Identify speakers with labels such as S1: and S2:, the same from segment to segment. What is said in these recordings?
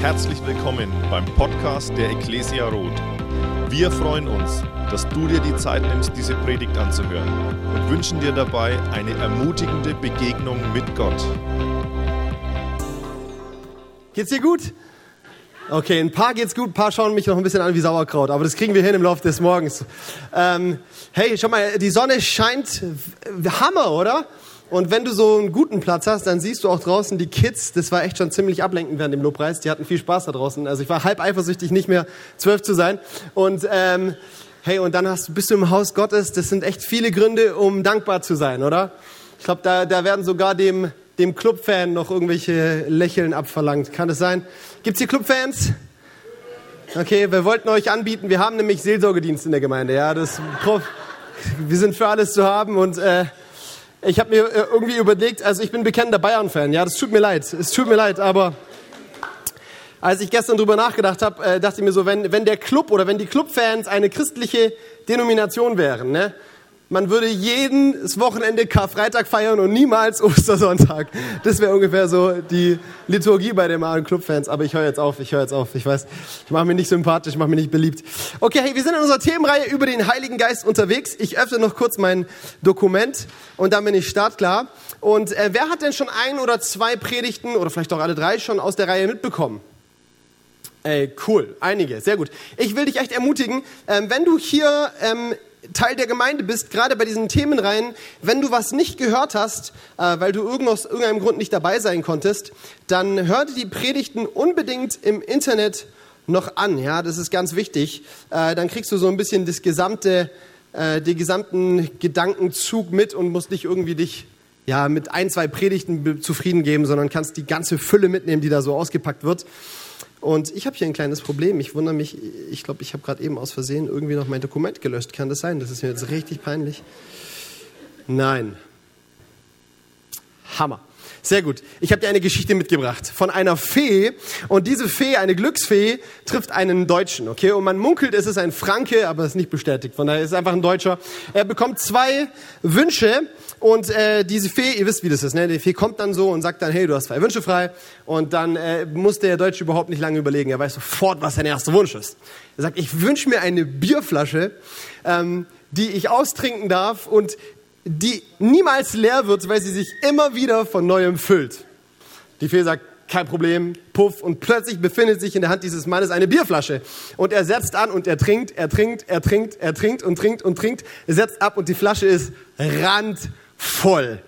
S1: Herzlich willkommen beim Podcast der Ecclesia Roth. Wir freuen uns, dass du dir die Zeit nimmst, diese Predigt anzuhören und wünschen dir dabei eine ermutigende Begegnung mit Gott.
S2: Geht's dir gut? Okay, ein paar geht's gut, ein paar schauen mich noch ein bisschen an wie Sauerkraut, aber das kriegen wir hin im Laufe des Morgens. Ähm, hey, schau mal, die Sonne scheint Hammer, oder? Und wenn du so einen guten Platz hast, dann siehst du auch draußen die Kids. Das war echt schon ziemlich ablenkend während dem Lobpreis. Die hatten viel Spaß da draußen. Also ich war halb eifersüchtig, nicht mehr zwölf zu sein. Und ähm, hey, und dann hast, bist du im Haus Gottes. Das sind echt viele Gründe, um dankbar zu sein, oder? Ich glaube, da, da werden sogar dem, dem Clubfan noch irgendwelche Lächeln abverlangt. Kann das sein? Gibt's hier Clubfans? Okay, wir wollten euch anbieten. Wir haben nämlich Seelsorgedienst in der Gemeinde. Ja, das, wir sind für alles zu haben und äh, ich habe mir äh, irgendwie überlegt, also ich bin bekennender Bayern-Fan, ja, das tut mir leid, es tut mir leid, aber als ich gestern drüber nachgedacht habe, äh, dachte ich mir so, wenn, wenn der Club oder wenn die Clubfans eine christliche Denomination wären, ne, man würde jedes Wochenende Karfreitag feiern und niemals Ostersonntag. Das wäre ungefähr so die Liturgie bei den Malen Clubfans. Aber ich höre jetzt auf, ich höre jetzt auf. Ich weiß, ich mache mich nicht sympathisch, ich mache mich nicht beliebt. Okay, hey, wir sind in unserer Themenreihe über den Heiligen Geist unterwegs. Ich öffne noch kurz mein Dokument und dann bin ich startklar. Und äh, wer hat denn schon ein oder zwei Predigten oder vielleicht auch alle drei schon aus der Reihe mitbekommen? Ey, cool, einige, sehr gut. Ich will dich echt ermutigen, ähm, wenn du hier ähm, Teil der Gemeinde bist, gerade bei diesen Themenreihen, wenn du was nicht gehört hast, äh, weil du aus irgendeinem Grund nicht dabei sein konntest, dann hör dir die Predigten unbedingt im Internet noch an. Ja, das ist ganz wichtig. Äh, dann kriegst du so ein bisschen das gesamte, äh, den gesamten Gedankenzug mit und musst nicht irgendwie dich ja mit ein, zwei Predigten zufrieden geben, sondern kannst die ganze Fülle mitnehmen, die da so ausgepackt wird. Und ich habe hier ein kleines Problem. Ich wundere mich, ich glaube, ich habe gerade eben aus Versehen irgendwie noch mein Dokument gelöscht. Kann das sein? Das ist mir jetzt richtig peinlich. Nein. Hammer. Sehr gut. Ich habe dir eine Geschichte mitgebracht von einer Fee und diese Fee, eine Glücksfee, trifft einen Deutschen, okay? Und man munkelt, es ist ein Franke, aber es ist nicht bestätigt. Von daher ist es einfach ein Deutscher. Er bekommt zwei Wünsche und äh, diese Fee, ihr wisst, wie das ist, ne? Die Fee kommt dann so und sagt dann, hey, du hast zwei Wünsche frei. Und dann äh, muss der Deutsche überhaupt nicht lange überlegen. Er weiß sofort, was sein erster Wunsch ist. Er sagt, ich wünsche mir eine Bierflasche, ähm, die ich austrinken darf und die niemals leer wird, weil sie sich immer wieder von neuem füllt. Die Fee sagt, kein Problem, puff, und plötzlich befindet sich in der Hand dieses Mannes eine Bierflasche. Und er setzt an und er trinkt, er trinkt, er trinkt, er trinkt und trinkt und trinkt, er setzt ab und die Flasche ist randvoll.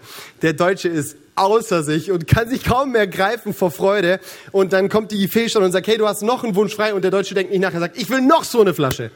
S2: Der Deutsche ist außer sich und kann sich kaum mehr greifen vor Freude. Und dann kommt die Fee schon und sagt, hey, du hast noch einen Wunsch frei. Und der Deutsche denkt nicht nach, er sagt, ich will noch so eine Flasche.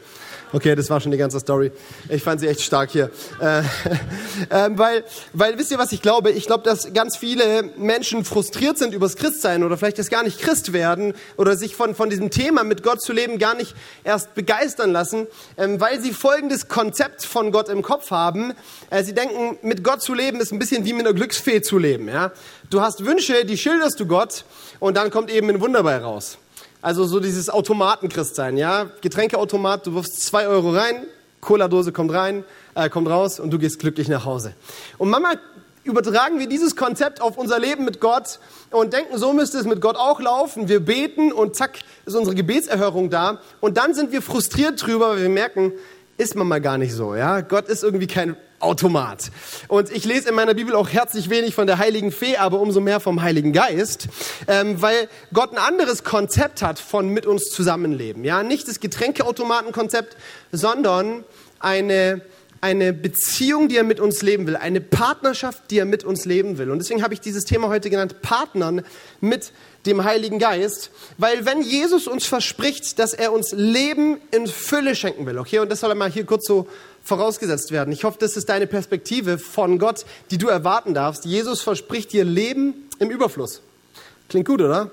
S2: Okay, das war schon die ganze Story. Ich fand sie echt stark hier. Äh, äh, weil, weil, wisst ihr, was ich glaube? Ich glaube, dass ganz viele Menschen frustriert sind übers Christsein oder vielleicht das gar nicht Christ werden oder sich von, von diesem Thema mit Gott zu leben gar nicht erst begeistern lassen, ähm, weil sie folgendes Konzept von Gott im Kopf haben. Äh, sie denken, mit Gott zu leben ist ein bisschen wie mit einer Glücksfee zu leben. Ja? Du hast Wünsche, die schilderst du Gott und dann kommt eben ein Wunder bei raus. Also so dieses Automatenchristsein, ja. Getränkeautomat, du wirfst zwei Euro rein, Cola-Dose kommt rein, äh, kommt raus und du gehst glücklich nach Hause. Und manchmal übertragen wir dieses Konzept auf unser Leben mit Gott und denken, so müsste es mit Gott auch laufen. Wir beten und zack ist unsere Gebetserhörung da. Und dann sind wir frustriert drüber, weil wir merken, ist man mal gar nicht so, ja. Gott ist irgendwie kein Automat. Und ich lese in meiner Bibel auch herzlich wenig von der Heiligen Fee, aber umso mehr vom Heiligen Geist, ähm, weil Gott ein anderes Konzept hat von mit uns zusammenleben. Ja, nicht das Getränkeautomatenkonzept, sondern eine eine Beziehung, die er mit uns leben will, eine Partnerschaft, die er mit uns leben will. Und deswegen habe ich dieses Thema heute genannt, Partnern mit dem Heiligen Geist, weil wenn Jesus uns verspricht, dass er uns Leben in Fülle schenken will, okay, und das soll er mal hier kurz so vorausgesetzt werden. Ich hoffe, das ist deine Perspektive von Gott, die du erwarten darfst. Jesus verspricht dir Leben im Überfluss. Klingt gut, oder?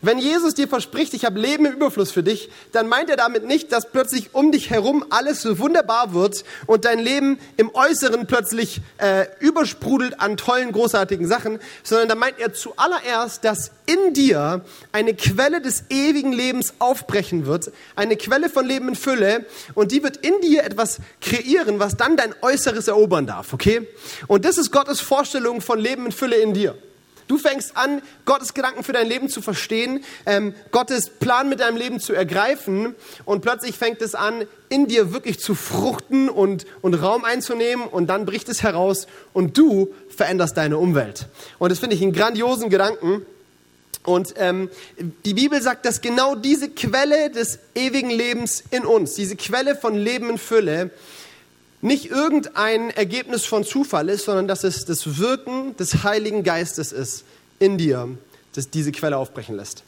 S2: Wenn Jesus dir verspricht, ich habe Leben im Überfluss für dich, dann meint er damit nicht, dass plötzlich um dich herum alles so wunderbar wird und dein Leben im Äußeren plötzlich äh, übersprudelt an tollen, großartigen Sachen, sondern da meint er zuallererst, dass in dir eine Quelle des ewigen Lebens aufbrechen wird, eine Quelle von Leben in Fülle und die wird in dir etwas kreieren, was dann dein Äußeres erobern darf, okay? Und das ist Gottes Vorstellung von Leben in Fülle in dir. Du fängst an, Gottes Gedanken für dein Leben zu verstehen, ähm, Gottes Plan mit deinem Leben zu ergreifen und plötzlich fängt es an, in dir wirklich zu fruchten und, und Raum einzunehmen und dann bricht es heraus und du veränderst deine Umwelt. Und das finde ich einen grandiosen Gedanken. Und ähm, die Bibel sagt, dass genau diese Quelle des ewigen Lebens in uns, diese Quelle von Leben in Fülle, nicht irgendein Ergebnis von Zufall ist, sondern dass es das Wirken des Heiligen Geistes ist in dir, das diese Quelle aufbrechen lässt.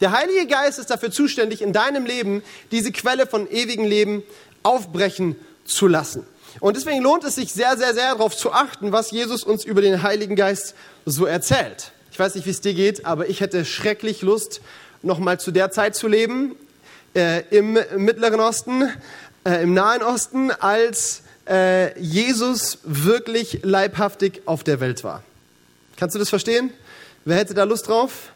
S2: Der Heilige Geist ist dafür zuständig, in deinem Leben diese Quelle von ewigem Leben aufbrechen zu lassen. Und deswegen lohnt es sich sehr, sehr, sehr darauf zu achten, was Jesus uns über den Heiligen Geist so erzählt. Ich weiß nicht, wie es dir geht, aber ich hätte schrecklich Lust, nochmal zu der Zeit zu leben, äh, im Mittleren Osten, äh, im Nahen Osten, als äh, Jesus wirklich leibhaftig auf der Welt war. Kannst du das verstehen? Wer hätte da Lust drauf?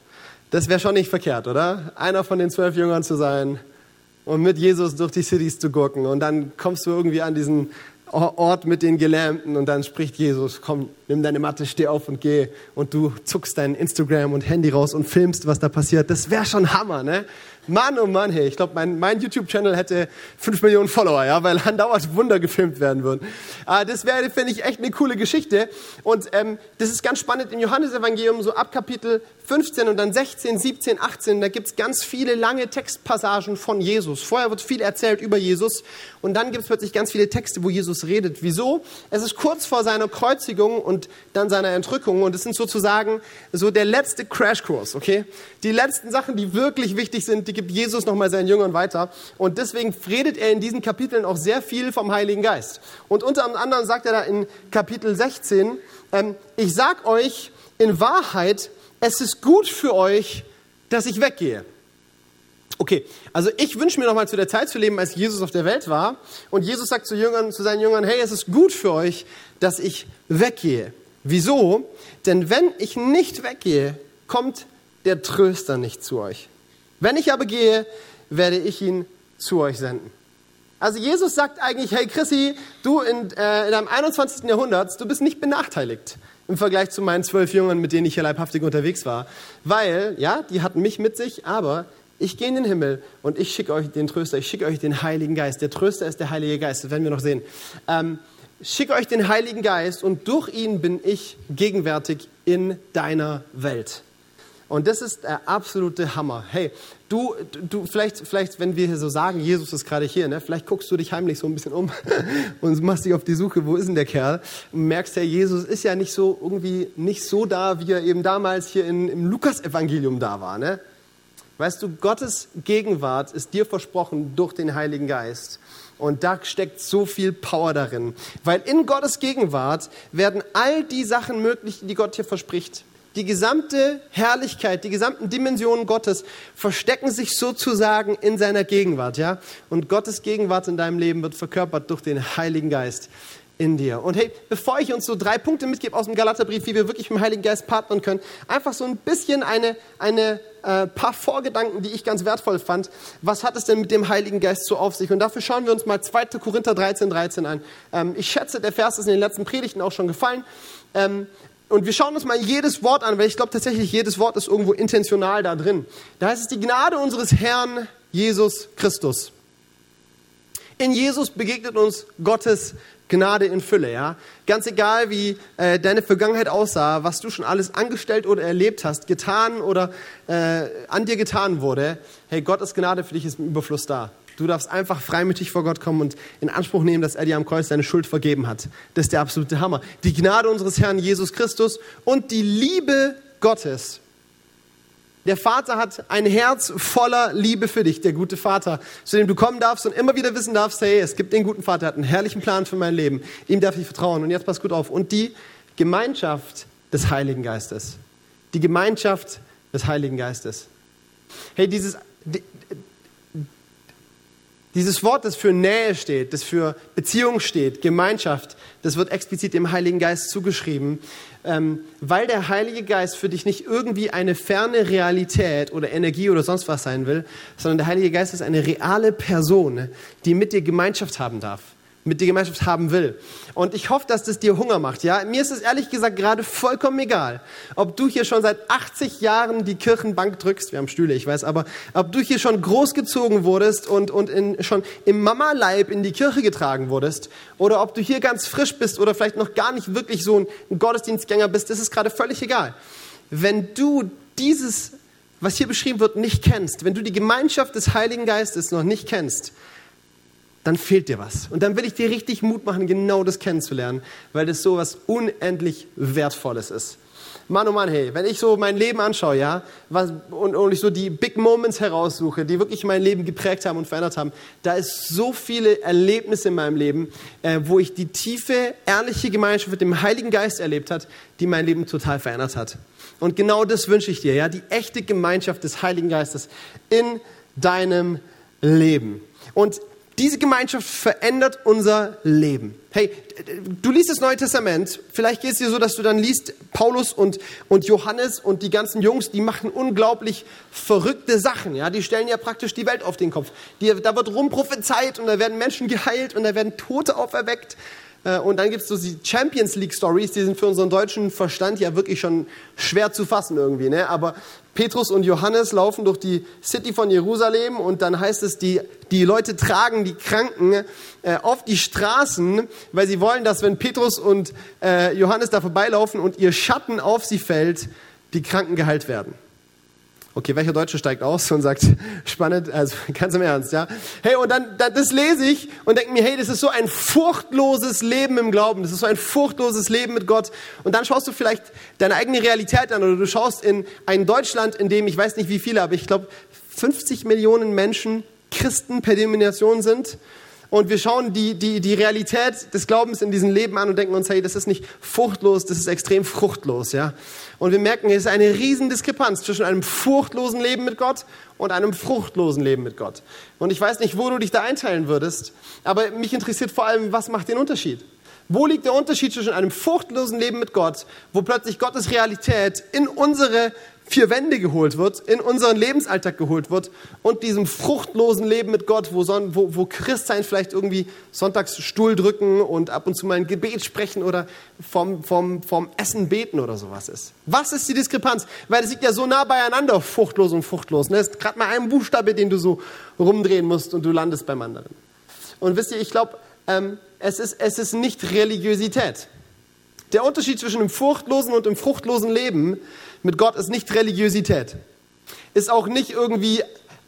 S2: Das wäre schon nicht verkehrt, oder? Einer von den zwölf Jüngern zu sein und mit Jesus durch die Cities zu gucken. Und dann kommst du irgendwie an diesen Ort mit den Gelähmten und dann spricht Jesus, komm, nimm deine Matte, steh auf und geh. Und du zuckst dein Instagram und Handy raus und filmst, was da passiert. Das wäre schon Hammer, ne? Mann, oh Mann, hey, ich glaube, mein, mein YouTube-Channel hätte fünf Millionen Follower, ja, weil andauernd Wunder gefilmt werden würden. Äh, das wäre, finde ich, echt eine coole Geschichte. Und ähm, das ist ganz spannend im Johannesevangelium, so ab Kapitel 15 und dann 16, 17, 18, da gibt's ganz viele lange Textpassagen von Jesus. Vorher wird viel erzählt über Jesus und dann gibt's plötzlich ganz viele Texte, wo Jesus redet. Wieso? Es ist kurz vor seiner Kreuzigung und dann seiner Entrückung und es sind sozusagen so der letzte Crashkurs, okay? Die letzten Sachen, die wirklich wichtig sind, die gibt Jesus nochmal seinen Jüngern weiter. Und deswegen redet er in diesen Kapiteln auch sehr viel vom Heiligen Geist. Und unter anderem sagt er da in Kapitel 16, ähm, ich sag euch in Wahrheit, es ist gut für euch, dass ich weggehe. Okay, also ich wünsche mir nochmal zu der Zeit zu leben, als Jesus auf der Welt war. Und Jesus sagt zu, Jüngern, zu seinen Jüngern, hey, es ist gut für euch, dass ich weggehe. Wieso? Denn wenn ich nicht weggehe, kommt der Tröster nicht zu euch. Wenn ich aber gehe, werde ich ihn zu euch senden. Also Jesus sagt eigentlich, hey Chrissy, du in, äh, in deinem 21. Jahrhundert, du bist nicht benachteiligt im Vergleich zu meinen zwölf Jüngern, mit denen ich hier leibhaftig unterwegs war. Weil, ja, die hatten mich mit sich, aber ich gehe in den Himmel und ich schicke euch den Tröster, ich schicke euch den Heiligen Geist. Der Tröster ist der Heilige Geist, das werden wir noch sehen. Ähm, schicke euch den Heiligen Geist und durch ihn bin ich gegenwärtig in deiner Welt. Und das ist der absolute Hammer. Hey, du, du vielleicht, vielleicht, wenn wir hier so sagen, Jesus ist gerade hier, ne, vielleicht guckst du dich heimlich so ein bisschen um und machst dich auf die Suche, wo ist denn der Kerl? Und merkst ja, Jesus ist ja nicht so irgendwie nicht so da, wie er eben damals hier in, im Lukas-Evangelium da war. Ne? Weißt du, Gottes Gegenwart ist dir versprochen durch den Heiligen Geist. Und da steckt so viel Power darin. Weil in Gottes Gegenwart werden all die Sachen möglich, die Gott hier verspricht. Die gesamte Herrlichkeit, die gesamten Dimensionen Gottes verstecken sich sozusagen in seiner Gegenwart, ja? Und Gottes Gegenwart in deinem Leben wird verkörpert durch den Heiligen Geist in dir. Und hey, bevor ich uns so drei Punkte mitgebe aus dem Galaterbrief, wie wir wirklich mit dem Heiligen Geist partnern können, einfach so ein bisschen eine, eine äh, paar Vorgedanken, die ich ganz wertvoll fand. Was hat es denn mit dem Heiligen Geist so auf sich? Und dafür schauen wir uns mal 2. Korinther 13, 13 an. Ähm, ich schätze, der Vers ist in den letzten Predigten auch schon gefallen. Ähm, und wir schauen uns mal jedes Wort an, weil ich glaube tatsächlich, jedes Wort ist irgendwo intentional da drin. Da heißt es die Gnade unseres Herrn Jesus Christus. In Jesus begegnet uns Gottes Gnade in Fülle, ja. Ganz egal, wie äh, deine Vergangenheit aussah, was du schon alles angestellt oder erlebt hast, getan oder äh, an dir getan wurde, hey, Gottes Gnade für dich ist im Überfluss da. Du darfst einfach freimütig vor Gott kommen und in Anspruch nehmen, dass er dir am Kreuz deine Schuld vergeben hat. Das ist der absolute Hammer. Die Gnade unseres Herrn Jesus Christus und die Liebe Gottes. Der Vater hat ein Herz voller Liebe für dich, der gute Vater, zu dem du kommen darfst und immer wieder wissen darfst, hey, es gibt den guten Vater, er hat einen herrlichen Plan für mein Leben. Ihm darf ich vertrauen. Und jetzt pass gut auf. Und die Gemeinschaft des Heiligen Geistes. Die Gemeinschaft des Heiligen Geistes. Hey, dieses, dieses Wort, das für Nähe steht, das für Beziehung steht, Gemeinschaft, das wird explizit dem Heiligen Geist zugeschrieben, ähm, weil der Heilige Geist für dich nicht irgendwie eine ferne Realität oder Energie oder sonst was sein will, sondern der Heilige Geist ist eine reale Person, die mit dir Gemeinschaft haben darf. Mit dir Gemeinschaft haben will. Und ich hoffe, dass das dir Hunger macht. Ja, mir ist es ehrlich gesagt gerade vollkommen egal, ob du hier schon seit 80 Jahren die Kirchenbank drückst. Wir haben Stühle, ich weiß, aber ob du hier schon großgezogen wurdest und und in, schon im Mama-Leib in die Kirche getragen wurdest, oder ob du hier ganz frisch bist oder vielleicht noch gar nicht wirklich so ein Gottesdienstgänger bist. Das ist gerade völlig egal. Wenn du dieses, was hier beschrieben wird, nicht kennst, wenn du die Gemeinschaft des Heiligen Geistes noch nicht kennst, dann fehlt dir was. Und dann will ich dir richtig Mut machen, genau das kennenzulernen, weil das so was unendlich Wertvolles ist. Mann, oh Mann, hey, wenn ich so mein Leben anschaue, ja, was, und, und ich so die Big Moments heraussuche, die wirklich mein Leben geprägt haben und verändert haben, da ist so viele Erlebnisse in meinem Leben, äh, wo ich die tiefe, ehrliche Gemeinschaft mit dem Heiligen Geist erlebt hat, die mein Leben total verändert hat. Und genau das wünsche ich dir, ja, die echte Gemeinschaft des Heiligen Geistes in deinem Leben. Und diese Gemeinschaft verändert unser Leben. Hey, du liest das Neue Testament, vielleicht geht es dir so, dass du dann liest, Paulus und, und Johannes und die ganzen Jungs, die machen unglaublich verrückte Sachen. Ja? Die stellen ja praktisch die Welt auf den Kopf. Die, da wird rumprophezeit und da werden Menschen geheilt und da werden Tote auferweckt. Äh, und dann gibt es so die Champions League Stories, die sind für unseren deutschen Verstand ja wirklich schon schwer zu fassen irgendwie. Ne? Aber Petrus und Johannes laufen durch die City von Jerusalem und dann heißt es, die, die Leute tragen die Kranken äh, auf die Straßen, weil sie wollen, dass wenn Petrus und äh, Johannes da vorbeilaufen und ihr Schatten auf sie fällt, die Kranken geheilt werden. Okay, welcher Deutsche steigt aus und sagt, spannend, also ganz im Ernst, ja? Hey, und dann, das lese ich und denke mir, hey, das ist so ein furchtloses Leben im Glauben, das ist so ein furchtloses Leben mit Gott. Und dann schaust du vielleicht deine eigene Realität an oder du schaust in ein Deutschland, in dem, ich weiß nicht wie viele, aber ich glaube 50 Millionen Menschen Christen per Denomination sind und wir schauen die, die, die Realität des Glaubens in diesem Leben an und denken uns, hey, das ist nicht fruchtlos, das ist extrem fruchtlos, ja. Und wir merken, es ist eine riesen Diskrepanz zwischen einem furchtlosen Leben mit Gott und einem fruchtlosen Leben mit Gott. Und ich weiß nicht, wo du dich da einteilen würdest, aber mich interessiert vor allem, was macht den Unterschied? Wo liegt der Unterschied zwischen einem fruchtlosen Leben mit Gott, wo plötzlich Gottes Realität in unsere vier Wände geholt wird, in unseren Lebensalltag geholt wird und diesem fruchtlosen Leben mit Gott, wo, Son wo, wo Christsein vielleicht irgendwie sonntags Stuhl drücken und ab und zu mal ein Gebet sprechen oder vom, vom, vom Essen beten oder sowas ist. Was ist die Diskrepanz? Weil es liegt ja so nah beieinander, fruchtlos und fruchtlos. Ne? Ist gerade mal ein Buchstabe, den du so rumdrehen musst und du landest beim anderen. Und wisst ihr, ich glaube, ähm, es, ist, es ist nicht Religiosität. Der Unterschied zwischen dem furchtlosen und dem fruchtlosen Leben mit Gott ist nicht Religiosität. Ist auch nicht irgendwie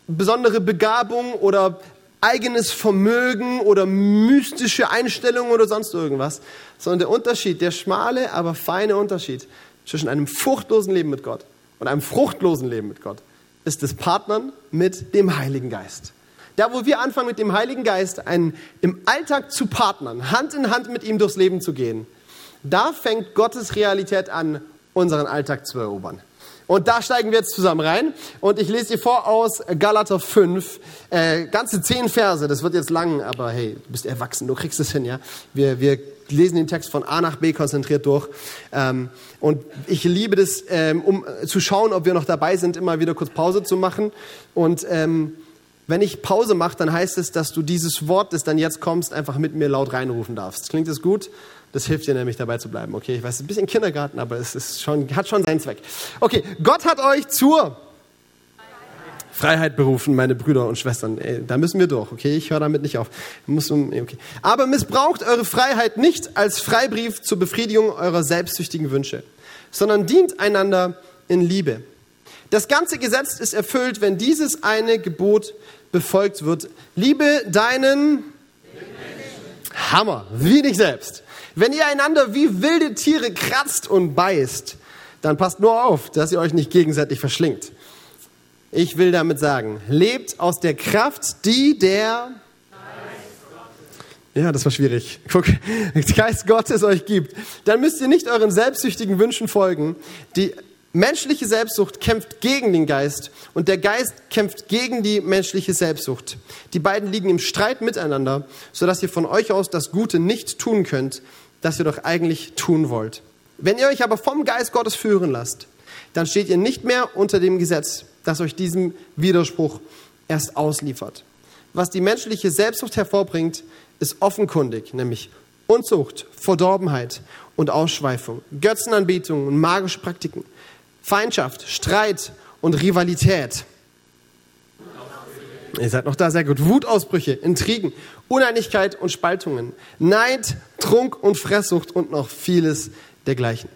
S2: besondere Begabung oder eigenes Vermögen oder mystische Einstellungen oder sonst irgendwas, sondern der Unterschied, der schmale, aber feine Unterschied zwischen einem furchtlosen Leben mit Gott und einem fruchtlosen Leben mit Gott ist das Partnern mit dem Heiligen Geist. Da, wo wir anfangen, mit dem Heiligen Geist einen, im Alltag zu partnern, Hand in Hand mit ihm durchs Leben zu gehen, da fängt Gottes Realität an, unseren Alltag zu erobern. Und da steigen wir jetzt zusammen rein. Und ich lese dir vor aus Galater 5, äh, ganze zehn Verse. Das wird jetzt lang, aber hey, du bist erwachsen, du kriegst es hin, ja. Wir, wir lesen den Text von A nach B konzentriert durch. Ähm, und ich liebe das, ähm, um zu schauen, ob wir noch dabei sind, immer wieder kurz Pause zu machen. Und ähm, wenn ich Pause mache, dann heißt es, dass du dieses Wort, das dann jetzt kommst, einfach mit mir laut reinrufen darfst. Klingt das gut? Das hilft dir nämlich dabei zu bleiben. Okay, ich weiß, es ist ein bisschen Kindergarten, aber es ist schon, hat schon seinen Zweck. Okay, Gott hat euch zur Freiheit berufen, meine Brüder und Schwestern. Ey, da müssen wir durch, okay? Ich höre damit nicht auf. Muss, okay. Aber missbraucht eure Freiheit nicht als Freibrief zur Befriedigung eurer selbstsüchtigen Wünsche, sondern dient einander in Liebe. Das ganze Gesetz ist erfüllt, wenn dieses eine Gebot befolgt wird. Liebe deinen Hammer, wie dich selbst. Wenn ihr einander wie wilde Tiere kratzt und beißt, dann passt nur auf, dass ihr euch nicht gegenseitig verschlingt. Ich will damit sagen, lebt aus der Kraft, die der ja, das war schwierig. Guck, Geist Gottes euch gibt. Dann müsst ihr nicht euren selbstsüchtigen Wünschen folgen. Die menschliche Selbstsucht kämpft gegen den Geist und der Geist kämpft gegen die menschliche Selbstsucht. Die beiden liegen im Streit miteinander, sodass ihr von euch aus das Gute nicht tun könnt, das ihr doch eigentlich tun wollt. Wenn ihr euch aber vom Geist Gottes führen lasst, dann steht ihr nicht mehr unter dem Gesetz, das euch diesem Widerspruch erst ausliefert. Was die menschliche Selbstsucht hervorbringt, ist offenkundig, nämlich Unzucht, Verdorbenheit und Ausschweifung, Götzenanbetung und magische Praktiken, Feindschaft, Streit und Rivalität. Ihr seid noch da, sehr gut. Wutausbrüche, Intrigen, Uneinigkeit und Spaltungen, Neid, Trunk und Fresssucht und noch vieles dergleichen.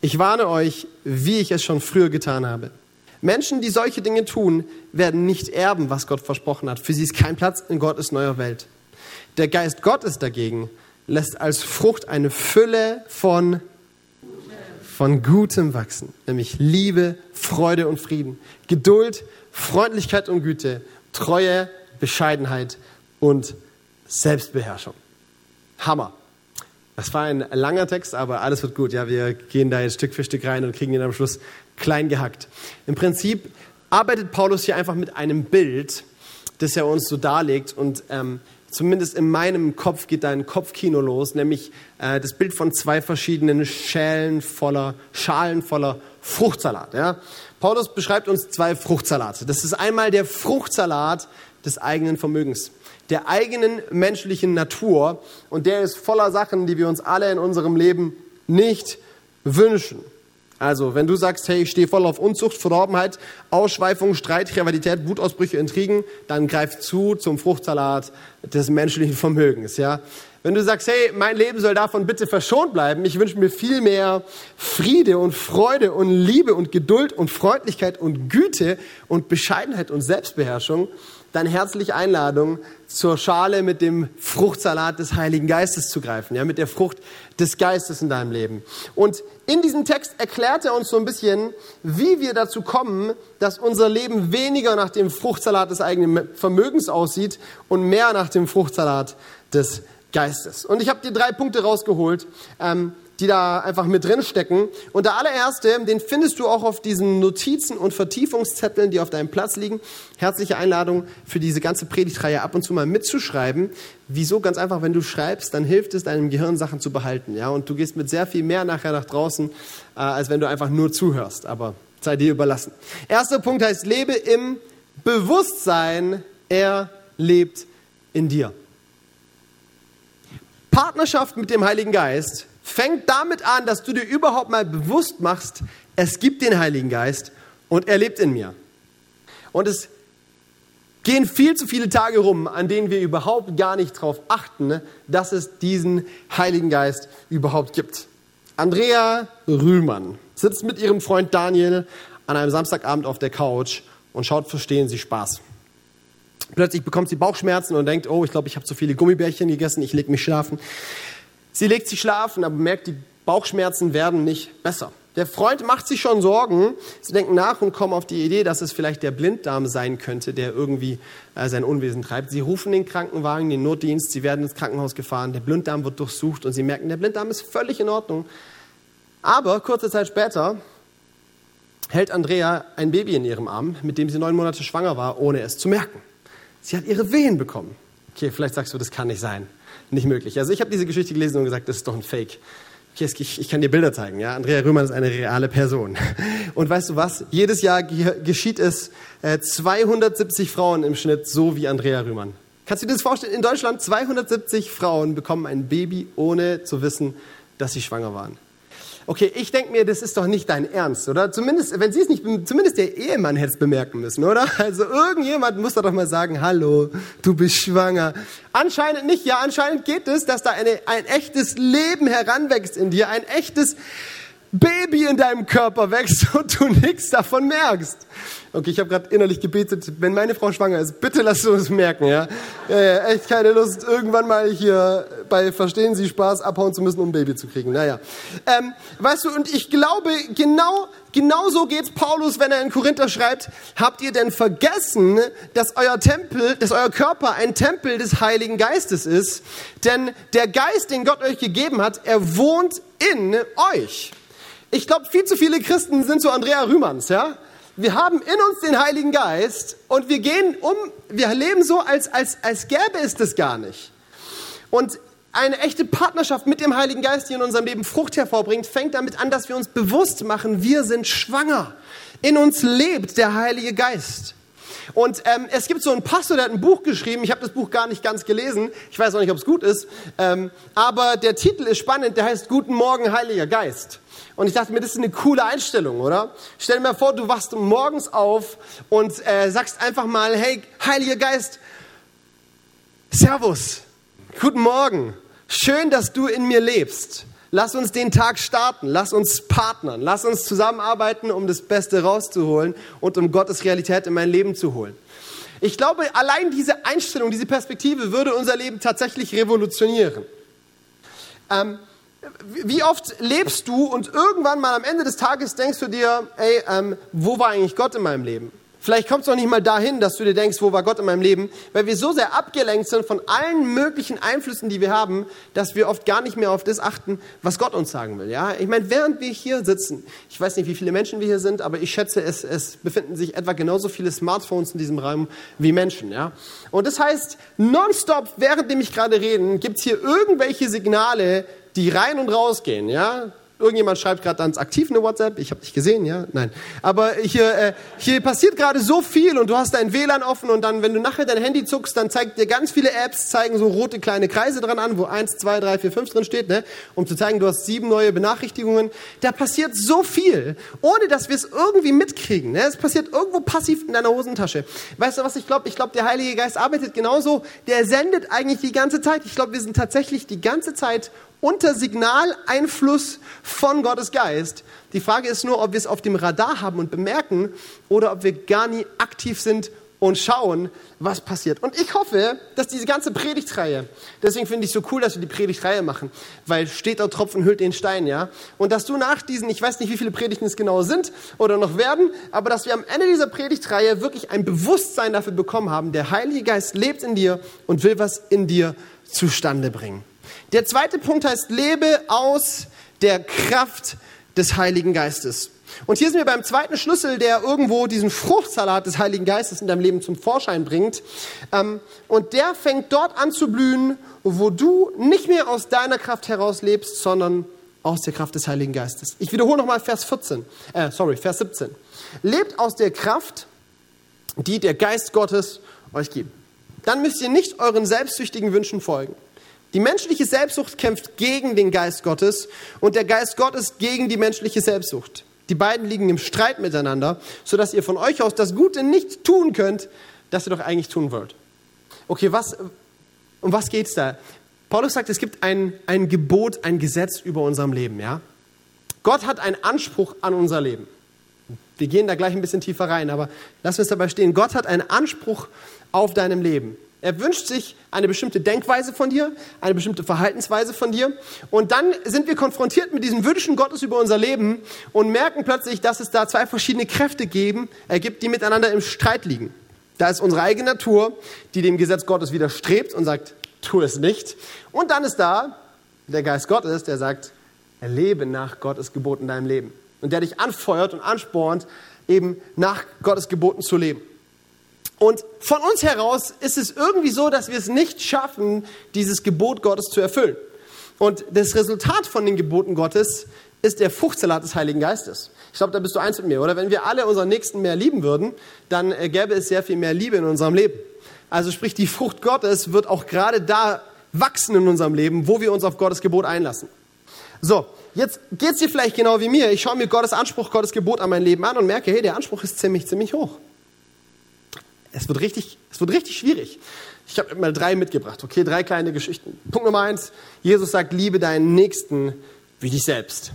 S2: Ich warne euch, wie ich es schon früher getan habe. Menschen, die solche Dinge tun, werden nicht erben, was Gott versprochen hat. Für sie ist kein Platz in Gottes neuer Welt. Der Geist Gottes dagegen lässt als Frucht eine Fülle von, von Gutem wachsen, nämlich Liebe, Freude und Frieden, Geduld, Freundlichkeit und Güte, Treue, Bescheidenheit und Selbstbeherrschung. Hammer. Das war ein langer Text, aber alles wird gut. Ja, wir gehen da jetzt Stück für Stück rein und kriegen ihn am Schluss klein gehackt. Im Prinzip arbeitet Paulus hier einfach mit einem Bild, das er uns so darlegt und ähm, zumindest in meinem Kopf geht da ein Kopfkino los, nämlich äh, das Bild von zwei verschiedenen Schälen voller, Schalen voller Fruchtsalat. Ja? Paulus beschreibt uns zwei Fruchtsalate. Das ist einmal der Fruchtsalat des eigenen Vermögens, der eigenen menschlichen Natur und der ist voller Sachen, die wir uns alle in unserem Leben nicht wünschen. Also, wenn du sagst, hey, ich stehe voll auf Unzucht, Verdorbenheit, Ausschweifung, Streit, Rivalität, Wutausbrüche, Intrigen, dann greif zu zum Fruchtsalat des menschlichen Vermögens, ja. Wenn du sagst, hey, mein Leben soll davon bitte verschont bleiben, ich wünsche mir viel mehr Friede und Freude und Liebe und Geduld und Freundlichkeit und Güte und Bescheidenheit und Selbstbeherrschung, dann herzliche Einladung, zur Schale mit dem Fruchtsalat des Heiligen Geistes zu greifen, ja, mit der Frucht des Geistes in deinem Leben. Und in diesem Text erklärt er uns so ein bisschen, wie wir dazu kommen, dass unser Leben weniger nach dem Fruchtsalat des eigenen Vermögens aussieht und mehr nach dem Fruchtsalat des Geistes. Und ich habe dir drei Punkte rausgeholt, ähm, die da einfach mit drin stecken. Und der allererste, den findest du auch auf diesen Notizen und Vertiefungszetteln, die auf deinem Platz liegen. Herzliche Einladung für diese ganze Predigtreihe ab und zu mal mitzuschreiben. Wieso? Ganz einfach, wenn du schreibst, dann hilft es deinem Gehirn Sachen zu behalten. Ja, und du gehst mit sehr viel mehr nachher nach draußen, äh, als wenn du einfach nur zuhörst. Aber sei dir überlassen. Erster Punkt heißt, lebe im Bewusstsein, er lebt in dir. Partnerschaft mit dem Heiligen Geist fängt damit an, dass du dir überhaupt mal bewusst machst, es gibt den Heiligen Geist und er lebt in mir. Und es gehen viel zu viele Tage rum, an denen wir überhaupt gar nicht darauf achten, dass es diesen Heiligen Geist überhaupt gibt. Andrea Rühmann sitzt mit ihrem Freund Daniel an einem Samstagabend auf der Couch und schaut Verstehen Sie Spaß. Plötzlich bekommt sie Bauchschmerzen und denkt, oh, ich glaube, ich habe zu viele Gummibärchen gegessen, ich lege mich schlafen. Sie legt sich schlafen, aber merkt, die Bauchschmerzen werden nicht besser. Der Freund macht sich schon Sorgen. Sie denken nach und kommen auf die Idee, dass es vielleicht der Blinddarm sein könnte, der irgendwie äh, sein Unwesen treibt. Sie rufen den Krankenwagen, den Notdienst, sie werden ins Krankenhaus gefahren, der Blinddarm wird durchsucht und sie merken, der Blinddarm ist völlig in Ordnung. Aber kurze Zeit später hält Andrea ein Baby in ihrem Arm, mit dem sie neun Monate schwanger war, ohne es zu merken. Sie hat ihre Wehen bekommen. Okay, vielleicht sagst du, das kann nicht sein. Nicht möglich. Also ich habe diese Geschichte gelesen und gesagt, das ist doch ein Fake. Ich, ich kann dir Bilder zeigen. Ja? Andrea Römer ist eine reale Person. Und weißt du was? Jedes Jahr geschieht es äh, 270 Frauen im Schnitt so wie Andrea Rühmann. Kannst du dir das vorstellen? In Deutschland 270 Frauen bekommen ein Baby, ohne zu wissen, dass sie schwanger waren okay, ich denke mir, das ist doch nicht dein Ernst, oder? Zumindest, wenn sie es nicht, zumindest der Ehemann hätte es bemerken müssen, oder? Also irgendjemand muss doch mal sagen, hallo, du bist schwanger. Anscheinend nicht, ja, anscheinend geht es, dass da eine, ein echtes Leben heranwächst in dir, ein echtes Baby in deinem Körper wächst und du nichts davon merkst. Okay, ich habe gerade innerlich gebetet, wenn meine Frau schwanger ist, bitte lass du es merken, ja? ja, ja? Echt keine Lust, irgendwann mal hier bei Verstehen Sie Spaß abhauen zu müssen, um ein Baby zu kriegen. Naja. Ähm, weißt du, und ich glaube, genau, genau so geht's Paulus, wenn er in Korinther schreibt, habt ihr denn vergessen, dass euer Tempel, dass euer Körper ein Tempel des Heiligen Geistes ist? Denn der Geist, den Gott euch gegeben hat, er wohnt in euch. Ich glaube, viel zu viele Christen sind so Andrea Rühmanns, ja? Wir haben in uns den Heiligen Geist und wir gehen um, wir leben so, als, als, als gäbe es das gar nicht. Und eine echte Partnerschaft mit dem Heiligen Geist, die in unserem Leben Frucht hervorbringt, fängt damit an, dass wir uns bewusst machen, wir sind schwanger. In uns lebt der Heilige Geist. Und ähm, es gibt so einen Pastor, der hat ein Buch geschrieben. Ich habe das Buch gar nicht ganz gelesen. Ich weiß auch nicht, ob es gut ist. Ähm, aber der Titel ist spannend. Der heißt Guten Morgen, Heiliger Geist. Und ich dachte mir, das ist eine coole Einstellung, oder? Stell dir mal vor, du wachst morgens auf und äh, sagst einfach mal, hey, Heiliger Geist, Servus, guten Morgen, schön, dass du in mir lebst. Lass uns den Tag starten, lass uns partnern, lass uns zusammenarbeiten, um das Beste rauszuholen und um Gottes Realität in mein Leben zu holen. Ich glaube, allein diese Einstellung, diese Perspektive würde unser Leben tatsächlich revolutionieren. Ähm, wie oft lebst du und irgendwann mal am Ende des Tages denkst du dir, ey, ähm, wo war eigentlich Gott in meinem Leben? Vielleicht kommt es noch nicht mal dahin, dass du dir denkst, wo war Gott in meinem Leben, weil wir so sehr abgelenkt sind von allen möglichen Einflüssen, die wir haben, dass wir oft gar nicht mehr auf das achten, was Gott uns sagen will. Ja, ich meine, während wir hier sitzen, ich weiß nicht, wie viele Menschen wir hier sind, aber ich schätze, es, es befinden sich etwa genauso viele Smartphones in diesem Raum wie Menschen. Ja, und das heißt, nonstop, während ich gerade reden, gibt es hier irgendwelche Signale, die rein und raus gehen. Ja, Irgendjemand schreibt gerade ganz aktiv eine WhatsApp. Ich habe dich gesehen, ja? Nein. Aber hier, äh, hier passiert gerade so viel und du hast dein WLAN offen und dann, wenn du nachher dein Handy zuckst, dann zeigt dir ganz viele Apps, zeigen so rote kleine Kreise dran an, wo 1, 2, 3, 4, 5 drin steht, ne? um zu zeigen, du hast sieben neue Benachrichtigungen. Da passiert so viel, ohne dass wir es irgendwie mitkriegen. Ne? Es passiert irgendwo passiv in deiner Hosentasche. Weißt du, was ich glaube? Ich glaube, der Heilige Geist arbeitet genauso. Der sendet eigentlich die ganze Zeit. Ich glaube, wir sind tatsächlich die ganze Zeit unter Signaleinfluss von Gottes Geist. Die Frage ist nur, ob wir es auf dem Radar haben und bemerken oder ob wir gar nie aktiv sind und schauen, was passiert. Und ich hoffe, dass diese ganze Predigtreihe, deswegen finde ich es so cool, dass wir die Predigtreihe machen, weil steht der Tropfen hüllt den Stein, ja. Und dass du nach diesen, ich weiß nicht, wie viele Predigten es genau sind oder noch werden, aber dass wir am Ende dieser Predigtreihe wirklich ein Bewusstsein dafür bekommen haben, der Heilige Geist lebt in dir und will was in dir zustande bringen. Der zweite Punkt heißt, lebe aus der Kraft des Heiligen Geistes. Und hier sind wir beim zweiten Schlüssel, der irgendwo diesen Fruchtsalat des Heiligen Geistes in deinem Leben zum Vorschein bringt. Ähm, und der fängt dort an zu blühen, wo du nicht mehr aus deiner Kraft heraus lebst, sondern aus der Kraft des Heiligen Geistes. Ich wiederhole nochmal Vers 14, äh, sorry, Vers 17. Lebt aus der Kraft, die der Geist Gottes euch gibt. Dann müsst ihr nicht euren selbstsüchtigen Wünschen folgen. Die menschliche Selbstsucht kämpft gegen den Geist Gottes und der Geist Gottes gegen die menschliche Selbstsucht. Die beiden liegen im Streit miteinander, sodass ihr von euch aus das Gute nicht tun könnt, das ihr doch eigentlich tun wollt. Okay, was, um was geht's da? Paulus sagt, es gibt ein, ein Gebot, ein Gesetz über unserem Leben, ja? Gott hat einen Anspruch an unser Leben. Wir gehen da gleich ein bisschen tiefer rein, aber lass uns dabei stehen. Gott hat einen Anspruch auf deinem Leben. Er wünscht sich eine bestimmte Denkweise von dir, eine bestimmte Verhaltensweise von dir. Und dann sind wir konfrontiert mit diesen Wünschen Gottes über unser Leben und merken plötzlich, dass es da zwei verschiedene Kräfte geben, äh, gibt, die miteinander im Streit liegen. Da ist unsere eigene Natur, die dem Gesetz Gottes widerstrebt und sagt, tu es nicht. Und dann ist da der Geist Gottes, der sagt, erlebe nach Gottes Geboten in deinem Leben. Und der dich anfeuert und anspornt, eben nach Gottes Geboten zu leben. Und von uns heraus ist es irgendwie so, dass wir es nicht schaffen, dieses Gebot Gottes zu erfüllen. Und das Resultat von den Geboten Gottes ist der Fruchtsalat des Heiligen Geistes. Ich glaube, da bist du eins mit mir, oder? Wenn wir alle unseren Nächsten mehr lieben würden, dann äh, gäbe es sehr viel mehr Liebe in unserem Leben. Also sprich, die Frucht Gottes wird auch gerade da wachsen in unserem Leben, wo wir uns auf Gottes Gebot einlassen. So, jetzt geht es dir vielleicht genau wie mir. Ich schaue mir Gottes Anspruch, Gottes Gebot an mein Leben an und merke, hey, der Anspruch ist ziemlich, ziemlich hoch. Es wird richtig, es wird richtig schwierig. Ich habe mal drei mitgebracht, okay, drei kleine Geschichten. Punkt Nummer eins, Jesus sagt, liebe deinen Nächsten wie dich selbst.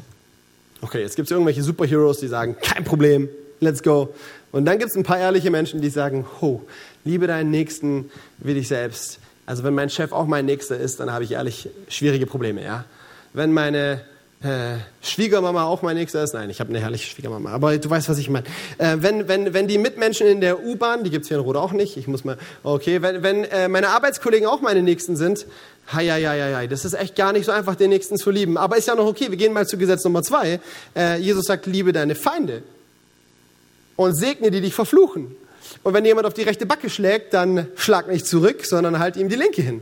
S2: Okay, jetzt gibt es irgendwelche Superheroes, die sagen, kein Problem, let's go. Und dann gibt es ein paar ehrliche Menschen, die sagen, ho, liebe deinen Nächsten wie dich selbst. Also wenn mein Chef auch mein Nächster ist, dann habe ich ehrlich schwierige Probleme, ja. Wenn meine äh, Schwiegermama auch mein nächster ist. Nein, ich habe eine herrliche Schwiegermama, aber du weißt, was ich meine. Äh, wenn, wenn, wenn die Mitmenschen in der U-Bahn, die gibt's hier in Rot auch nicht, ich muss mal, okay, wenn, wenn äh, meine Arbeitskollegen auch meine Nächsten sind, hei, hei, hei, hei, das ist echt gar nicht so einfach, den Nächsten zu lieben. Aber ist ja noch okay, wir gehen mal zu Gesetz Nummer zwei. Äh, Jesus sagt, liebe deine Feinde und segne die dich verfluchen. Und wenn jemand auf die rechte Backe schlägt, dann schlag nicht zurück, sondern halt ihm die linke hin.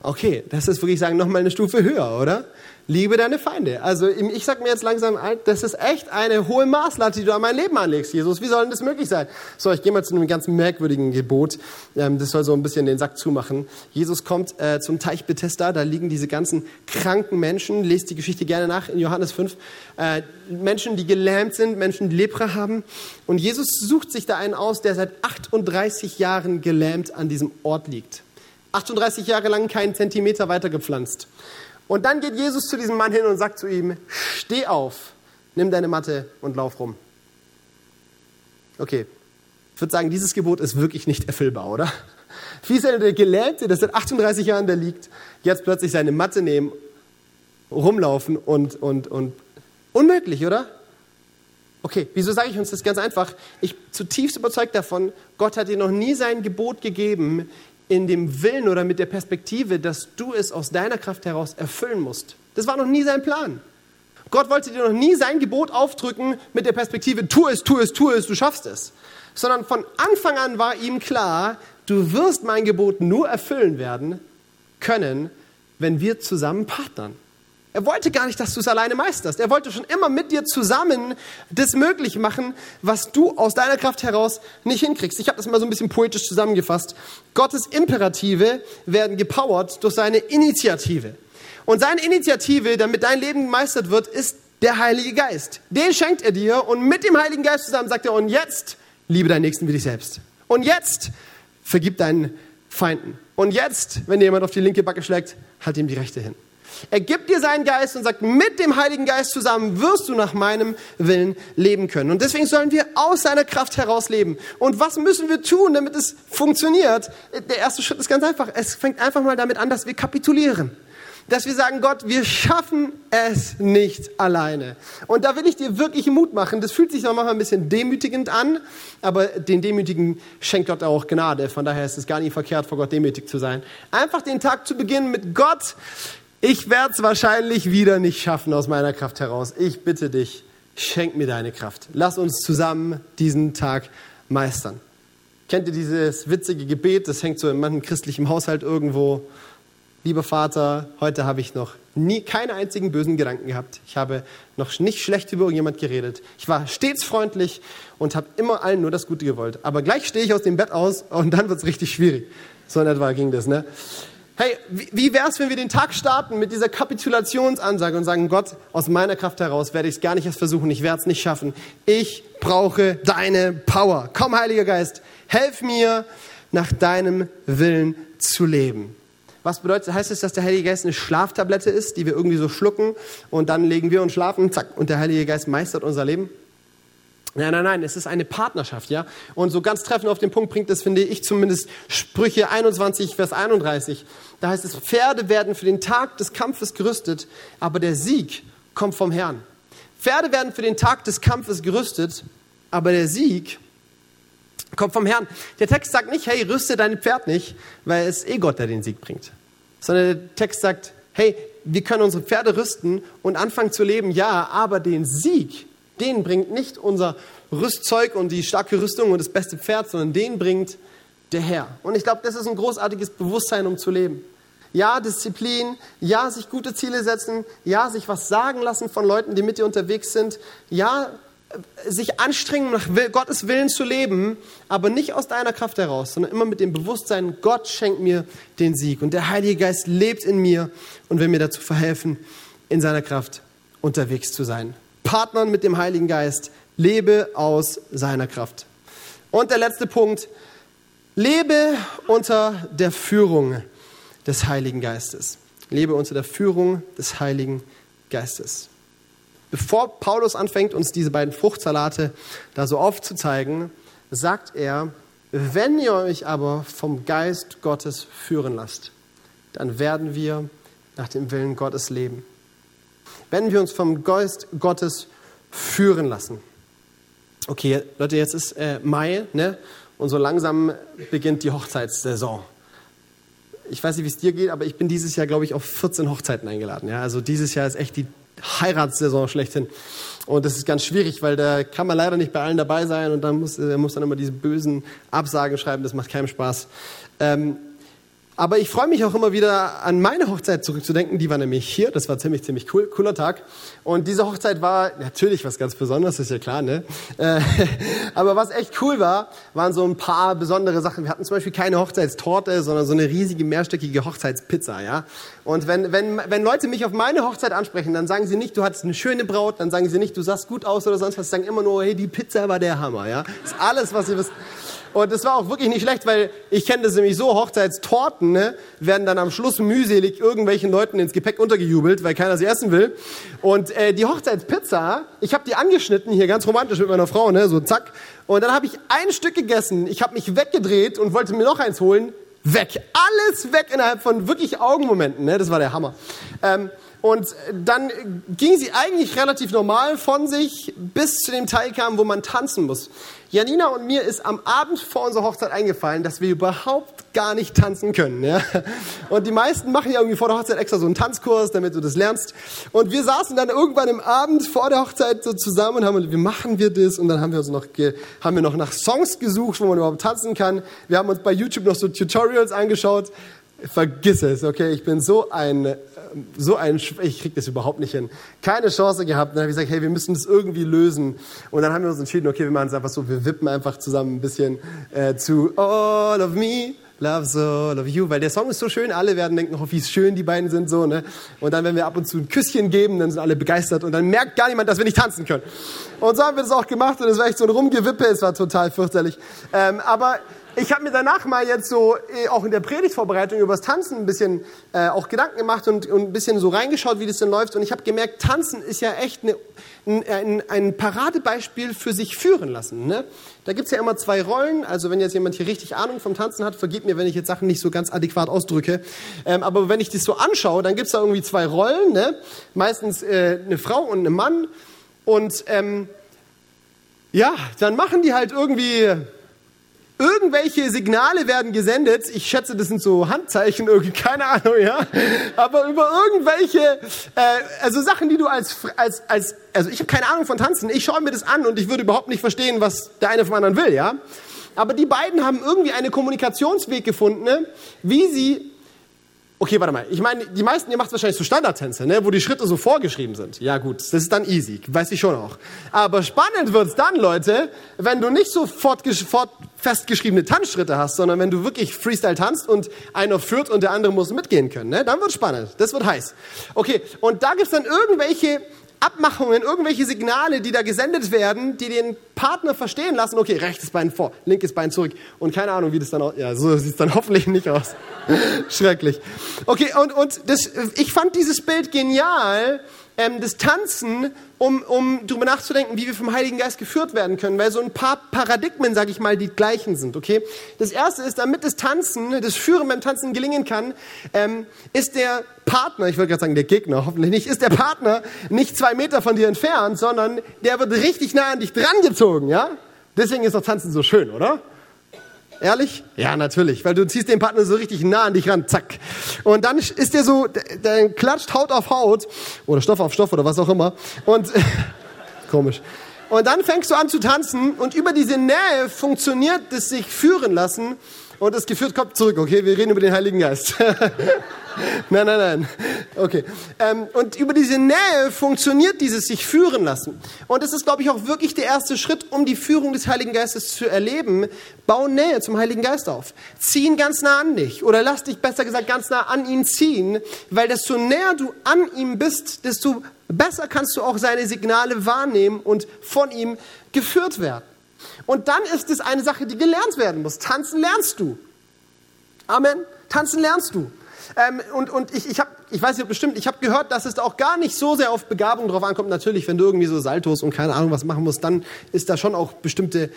S2: Okay, das ist wirklich sagen nochmal eine Stufe höher, oder? Liebe deine Feinde. Also ich sag mir jetzt langsam, das ist echt eine hohe Maßlatte, die du an mein Leben anlegst, Jesus. Wie soll denn das möglich sein? So, ich gehe mal zu einem ganz merkwürdigen Gebot. Ähm, das soll so ein bisschen den Sack zumachen. Jesus kommt äh, zum Teich Bethesda, da liegen diese ganzen kranken Menschen. Lest die Geschichte gerne nach in Johannes 5. Äh, Menschen, die gelähmt sind, Menschen, die Lepra haben. Und Jesus sucht sich da einen aus, der seit 38 Jahren gelähmt an diesem Ort liegt. 38 Jahre lang keinen Zentimeter weiter gepflanzt. Und dann geht Jesus zu diesem Mann hin und sagt zu ihm, steh auf, nimm deine Matte und lauf rum. Okay, ich würde sagen, dieses Gebot ist wirklich nicht erfüllbar, oder? Wie ist denn der Gelähmte, der seit 38 Jahren da liegt, jetzt plötzlich seine Matte nehmen, rumlaufen und, und, und unmöglich, oder? Okay, wieso sage ich uns das ganz einfach? Ich bin zutiefst überzeugt davon, Gott hat dir noch nie sein Gebot gegeben, in dem Willen oder mit der Perspektive, dass du es aus deiner Kraft heraus erfüllen musst. Das war noch nie sein Plan. Gott wollte dir noch nie sein Gebot aufdrücken mit der Perspektive, tu es, tu es, tu es, du schaffst es. Sondern von Anfang an war ihm klar, du wirst mein Gebot nur erfüllen werden können, wenn wir zusammen partnern. Er wollte gar nicht, dass du es alleine meisterst. Er wollte schon immer mit dir zusammen das möglich machen, was du aus deiner Kraft heraus nicht hinkriegst. Ich habe das mal so ein bisschen poetisch zusammengefasst. Gottes Imperative werden gepowert durch seine Initiative. Und seine Initiative, damit dein Leben gemeistert wird, ist der Heilige Geist. Den schenkt er dir und mit dem Heiligen Geist zusammen sagt er, und jetzt liebe deinen Nächsten wie dich selbst. Und jetzt vergib deinen Feinden. Und jetzt, wenn dir jemand auf die linke Backe schlägt, halt ihm die rechte hin. Er gibt dir seinen Geist und sagt, mit dem Heiligen Geist zusammen wirst du nach meinem Willen leben können. Und deswegen sollen wir aus seiner Kraft heraus leben. Und was müssen wir tun, damit es funktioniert? Der erste Schritt ist ganz einfach. Es fängt einfach mal damit an, dass wir kapitulieren dass wir sagen, Gott, wir schaffen es nicht alleine. Und da will ich dir wirklich Mut machen. Das fühlt sich noch manchmal ein bisschen demütigend an, aber den Demütigen schenkt Gott auch Gnade. Von daher ist es gar nicht verkehrt, vor Gott demütig zu sein. Einfach den Tag zu beginnen mit Gott, ich werde es wahrscheinlich wieder nicht schaffen aus meiner Kraft heraus. Ich bitte dich, schenk mir deine Kraft. Lass uns zusammen diesen Tag meistern. Kennt ihr dieses witzige Gebet? Das hängt so in manchen christlichen Haushalt irgendwo. Lieber Vater, heute habe ich noch nie keinen einzigen bösen Gedanken gehabt. Ich habe noch nicht schlecht über irgendjemand geredet. Ich war stets freundlich und habe immer allen nur das Gute gewollt. Aber gleich stehe ich aus dem Bett aus und dann wird es richtig schwierig. So in etwa ging das, ne? Hey, wie wäre es, wenn wir den Tag starten mit dieser Kapitulationsansage und sagen, Gott, aus meiner Kraft heraus werde ich es gar nicht erst versuchen, ich werde es nicht schaffen. Ich brauche deine Power. Komm, Heiliger Geist, helf mir, nach deinem Willen zu leben. Was bedeutet, heißt es, dass der Heilige Geist eine Schlaftablette ist, die wir irgendwie so schlucken und dann legen wir uns schlafen, zack, und der Heilige Geist meistert unser Leben? Nein, nein, nein, es ist eine Partnerschaft, ja. Und so ganz treffend auf den Punkt bringt das, finde ich zumindest, Sprüche 21, Vers 31. Da heißt es, Pferde werden für den Tag des Kampfes gerüstet, aber der Sieg kommt vom Herrn. Pferde werden für den Tag des Kampfes gerüstet, aber der Sieg kommt vom Herrn. Der Text sagt nicht, hey, rüste dein Pferd nicht, weil es eh Gott, der den Sieg bringt. Sondern der Text sagt, hey, wir können unsere Pferde rüsten und anfangen zu leben, ja, aber den Sieg, den bringt nicht unser Rüstzeug und die starke Rüstung und das beste Pferd, sondern den bringt der Herr. Und ich glaube, das ist ein großartiges Bewusstsein, um zu leben. Ja, Disziplin, ja, sich gute Ziele setzen, ja, sich was sagen lassen von Leuten, die mit dir unterwegs sind, ja, sich anstrengen, nach Gottes Willen zu leben, aber nicht aus deiner Kraft heraus, sondern immer mit dem Bewusstsein, Gott schenkt mir den Sieg und der Heilige Geist lebt in mir und will mir dazu verhelfen, in seiner Kraft unterwegs zu sein partnern mit dem Heiligen Geist. Lebe aus seiner Kraft. Und der letzte Punkt. Lebe unter der Führung des Heiligen Geistes. Lebe unter der Führung des Heiligen Geistes. Bevor Paulus anfängt, uns diese beiden Fruchtsalate da so aufzuzeigen, sagt er, wenn ihr euch aber vom Geist Gottes führen lasst, dann werden wir nach dem Willen Gottes leben wenn wir uns vom Geist Gottes führen lassen. Okay, Leute, jetzt ist äh, Mai, ne? Und so langsam beginnt die Hochzeitssaison. Ich weiß nicht, wie es dir geht, aber ich bin dieses Jahr, glaube ich, auf 14 Hochzeiten eingeladen. Ja? Also dieses Jahr ist echt die Heiratssaison schlechthin. Und das ist ganz schwierig, weil da kann man leider nicht bei allen dabei sein und dann muss, äh, muss dann immer diese bösen Absagen schreiben. Das macht keinen Spaß. Ähm, Aber ich freue mich auch immer wieder an meine Hochzeit zurückzudenken. Die war nämlich hier. Das war ziemlich, ziemlich cool, cooler Tag. Und diese Hochzeit war natürlich was ganz Besonderes, ist ja klar, ne? Äh, aber was echt cool war, waren so ein paar besondere Sachen. Wir hatten zum Beispiel keine Hochzeitstorte, sondern so eine riesige mehrstöckige Hochzeitspizza, ja? Und wenn, wenn, wenn Leute mich auf meine Hochzeit ansprechen, dann sagen sie nicht, du hattest eine schöne Braut, dann sagen sie nicht, du sahst gut aus oder sonst was. Sie sagen immer nur, hey, die Pizza war der Hammer, ja? Das ist alles, was ihr wisst. Und es war auch wirklich nicht schlecht, weil ich kenne das nämlich so, Hochzeitstorten ne, werden dann am Schluss mühselig irgendwelchen Leuten ins Gepäck untergejubelt, weil keiner sie essen will. Und äh, die Hochzeitspizza, ich habe die angeschnitten, hier ganz romantisch mit meiner Frau, ne, so zack. Und dann habe ich ein Stück gegessen, ich habe mich weggedreht und wollte mir noch eins holen. Weg, alles weg innerhalb von wirklich Augenmomenten, ne? das war der Hammer. Ähm, und dann ging sie eigentlich relativ normal von sich, bis zu dem Teil kam, wo man tanzen muss. Janina und mir ist am Abend vor unserer Hochzeit eingefallen, dass wir überhaupt gar nicht tanzen können. Ja? Und die meisten machen ja irgendwie vor der Hochzeit extra so einen Tanzkurs, damit du das lernst. Und wir saßen dann irgendwann im Abend vor der Hochzeit so zusammen und haben, wie machen wir das? Und dann haben wir uns noch, haben wir noch nach Songs gesucht, wo man überhaupt tanzen kann. Wir haben uns bei YouTube noch so Tutorials angeschaut. Vergiss es, okay? Ich bin so ein so ein, ich krieg das überhaupt nicht hin. Keine Chance gehabt. Dann habe ich gesagt, hey, wir müssen das irgendwie lösen. Und dann haben wir uns entschieden, okay, wir machen es einfach so, wir wippen einfach zusammen ein bisschen äh, zu All of Me. Love so, love you, weil der Song ist so schön, alle werden denken, oh, wie schön die beiden sind, so, ne? Und dann, wenn wir ab und zu ein Küsschen geben, dann sind alle begeistert und dann merkt gar niemand, dass wir nicht tanzen können. Und so haben wir das auch gemacht und es war echt so ein Rumgewippe, es war total fürchterlich. Ähm, aber ich habe mir danach mal jetzt so äh, auch in der Predigtvorbereitung über das Tanzen ein bisschen äh, auch Gedanken gemacht und, und ein bisschen so reingeschaut, wie das denn läuft. Und ich habe gemerkt, Tanzen ist ja echt eine, ein, ein Paradebeispiel für sich führen lassen. Ne? Da gibt's ja immer zwei Rollen. Also wenn jetzt jemand hier richtig Ahnung vom Tanzen hat, vergib mir, wenn ich jetzt Sachen nicht so ganz adäquat ausdrücke. Ähm, aber wenn ich das so anschaue, dann gibt's da irgendwie zwei Rollen. Ne? Meistens äh, eine Frau und ein Mann. Und ähm, ja, dann machen die halt irgendwie Irgendwelche Signale werden gesendet. Ich schätze, das sind so Handzeichen, irgendwie, keine Ahnung, ja. Aber über irgendwelche, äh, also Sachen, die du als, als, als, also ich habe keine Ahnung von Tanzen. Ich schaue mir das an und ich würde überhaupt nicht verstehen, was der eine vom anderen will, ja. Aber die beiden haben irgendwie einen Kommunikationsweg gefunden, ne? wie sie Okay, warte mal. Ich meine, die meisten, ihr macht wahrscheinlich so Standardtänze, ne, wo die Schritte so vorgeschrieben sind. Ja gut, das ist dann easy, weiß ich schon auch. Aber spannend wird's dann, Leute, wenn du nicht so fort, fort festgeschriebene Tanzschritte hast, sondern wenn du wirklich Freestyle tanzt und einer führt und der andere muss mitgehen können. Ne, dann wird's spannend. Das wird heiß. Okay, und da gibt's dann irgendwelche Abmachungen, irgendwelche Signale, die da gesendet werden, die den Partner verstehen lassen, okay, rechtes Bein vor, linkes Bein zurück und keine Ahnung, wie das dann aussieht. Ja, so sieht es dann hoffentlich nicht aus. Schrecklich. Okay, und, und das, ich fand dieses Bild genial, ähm, das Tanzen, um, um darüber nachzudenken, wie wir vom Heiligen Geist geführt werden können, weil so ein paar Paradigmen, sage ich mal, die gleichen sind. Okay? Das erste ist, damit das Tanzen, das Führen beim Tanzen gelingen kann, ähm, ist der Partner, ich wollte gerade sagen der Gegner, hoffentlich nicht, ist der Partner nicht zwei Meter von dir entfernt, sondern der wird richtig nah an dich drangezogen. Ja? Deswegen ist doch Tanzen so schön, oder? Ehrlich? Ja, natürlich, weil du ziehst den Partner so richtig nah an dich ran, zack. Und dann ist der so, der klatscht Haut auf Haut oder Stoff auf Stoff oder was auch immer. Und komisch. Und dann fängst du an zu tanzen und über diese Nähe funktioniert es sich führen lassen und das Gefühl kommt zurück. Okay, wir reden über den Heiligen Geist. nein, nein, nein. Okay. Ähm, und über diese Nähe funktioniert dieses sich führen lassen. Und das ist, glaube ich, auch wirklich der erste Schritt, um die Führung des Heiligen Geistes zu erleben. Bau Nähe zum Heiligen Geist auf. Zieh ihn ganz nah an dich. Oder lass dich besser gesagt ganz nah an ihn ziehen. Weil desto näher du an ihm bist, desto besser kannst du auch seine Signale wahrnehmen und von ihm geführt werden. Und dann ist es eine Sache, die gelernt werden muss. Tanzen lernst du. Amen. Tanzen lernst du. Ähm, und und ich, ich, hab, ich weiß nicht bestimmt, ich habe gehört, dass es auch gar nicht so sehr auf Begabung drauf ankommt. Natürlich, wenn du irgendwie so Saltos und keine Ahnung was machen musst, dann ist da schon auch bestimmte